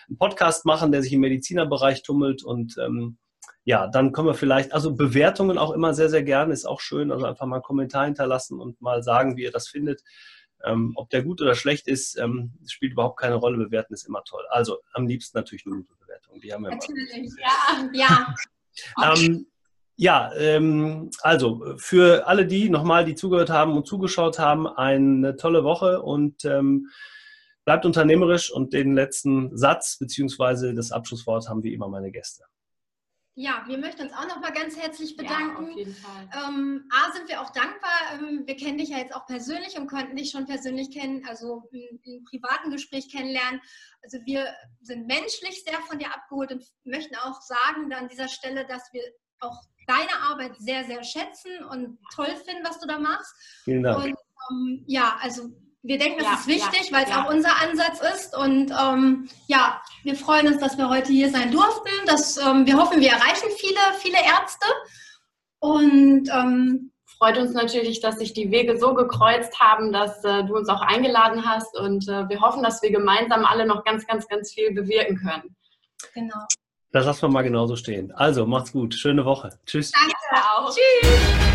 einen Podcast machen, der sich im Medizinerbereich tummelt und ähm, ja, dann können wir vielleicht, also Bewertungen auch immer sehr, sehr gerne, ist auch schön. Also einfach mal einen Kommentar hinterlassen und mal sagen, wie ihr das findet. Ähm, ob der gut oder schlecht ist, ähm, spielt überhaupt keine Rolle. Bewerten ist immer toll. Also am liebsten natürlich eine gute Bewertung. Die haben wir Natürlich, immer. ja. ja. ähm, ja, ähm, also für alle die nochmal, die zugehört haben und zugeschaut haben, eine tolle Woche und ähm, bleibt unternehmerisch und den letzten Satz beziehungsweise das Abschlusswort haben wie immer meine Gäste. Ja, wir möchten uns auch noch mal ganz herzlich bedanken. Ja, auf jeden Fall. Ähm, A, sind wir auch dankbar. Ähm, wir kennen dich ja jetzt auch persönlich und konnten dich schon persönlich kennen, also im, im, privaten Gespräch kennenlernen. Also wir sind menschlich sehr von dir abgeholt und möchten auch sagen an dieser Stelle, dass wir auch deine Arbeit sehr, sehr schätzen und toll finden, was du da machst. Vielen Dank. Und ähm, ja, also wir denken, das ja, ist wichtig, ja, weil es ja. auch unser Ansatz ist. Und ähm, ja, wir freuen uns, dass wir heute hier sein durften. Dass, ähm, wir hoffen, wir erreichen viele, viele Ärzte. Und ähm, freut uns natürlich, dass sich die Wege so gekreuzt haben, dass äh, du uns auch eingeladen hast. Und äh, wir hoffen, dass wir gemeinsam alle noch ganz, ganz, ganz viel bewirken können. Genau. Das lassen wir mal genauso stehen. Also, macht's gut. Schöne Woche. Tschüss. Danke auch. Tschüss.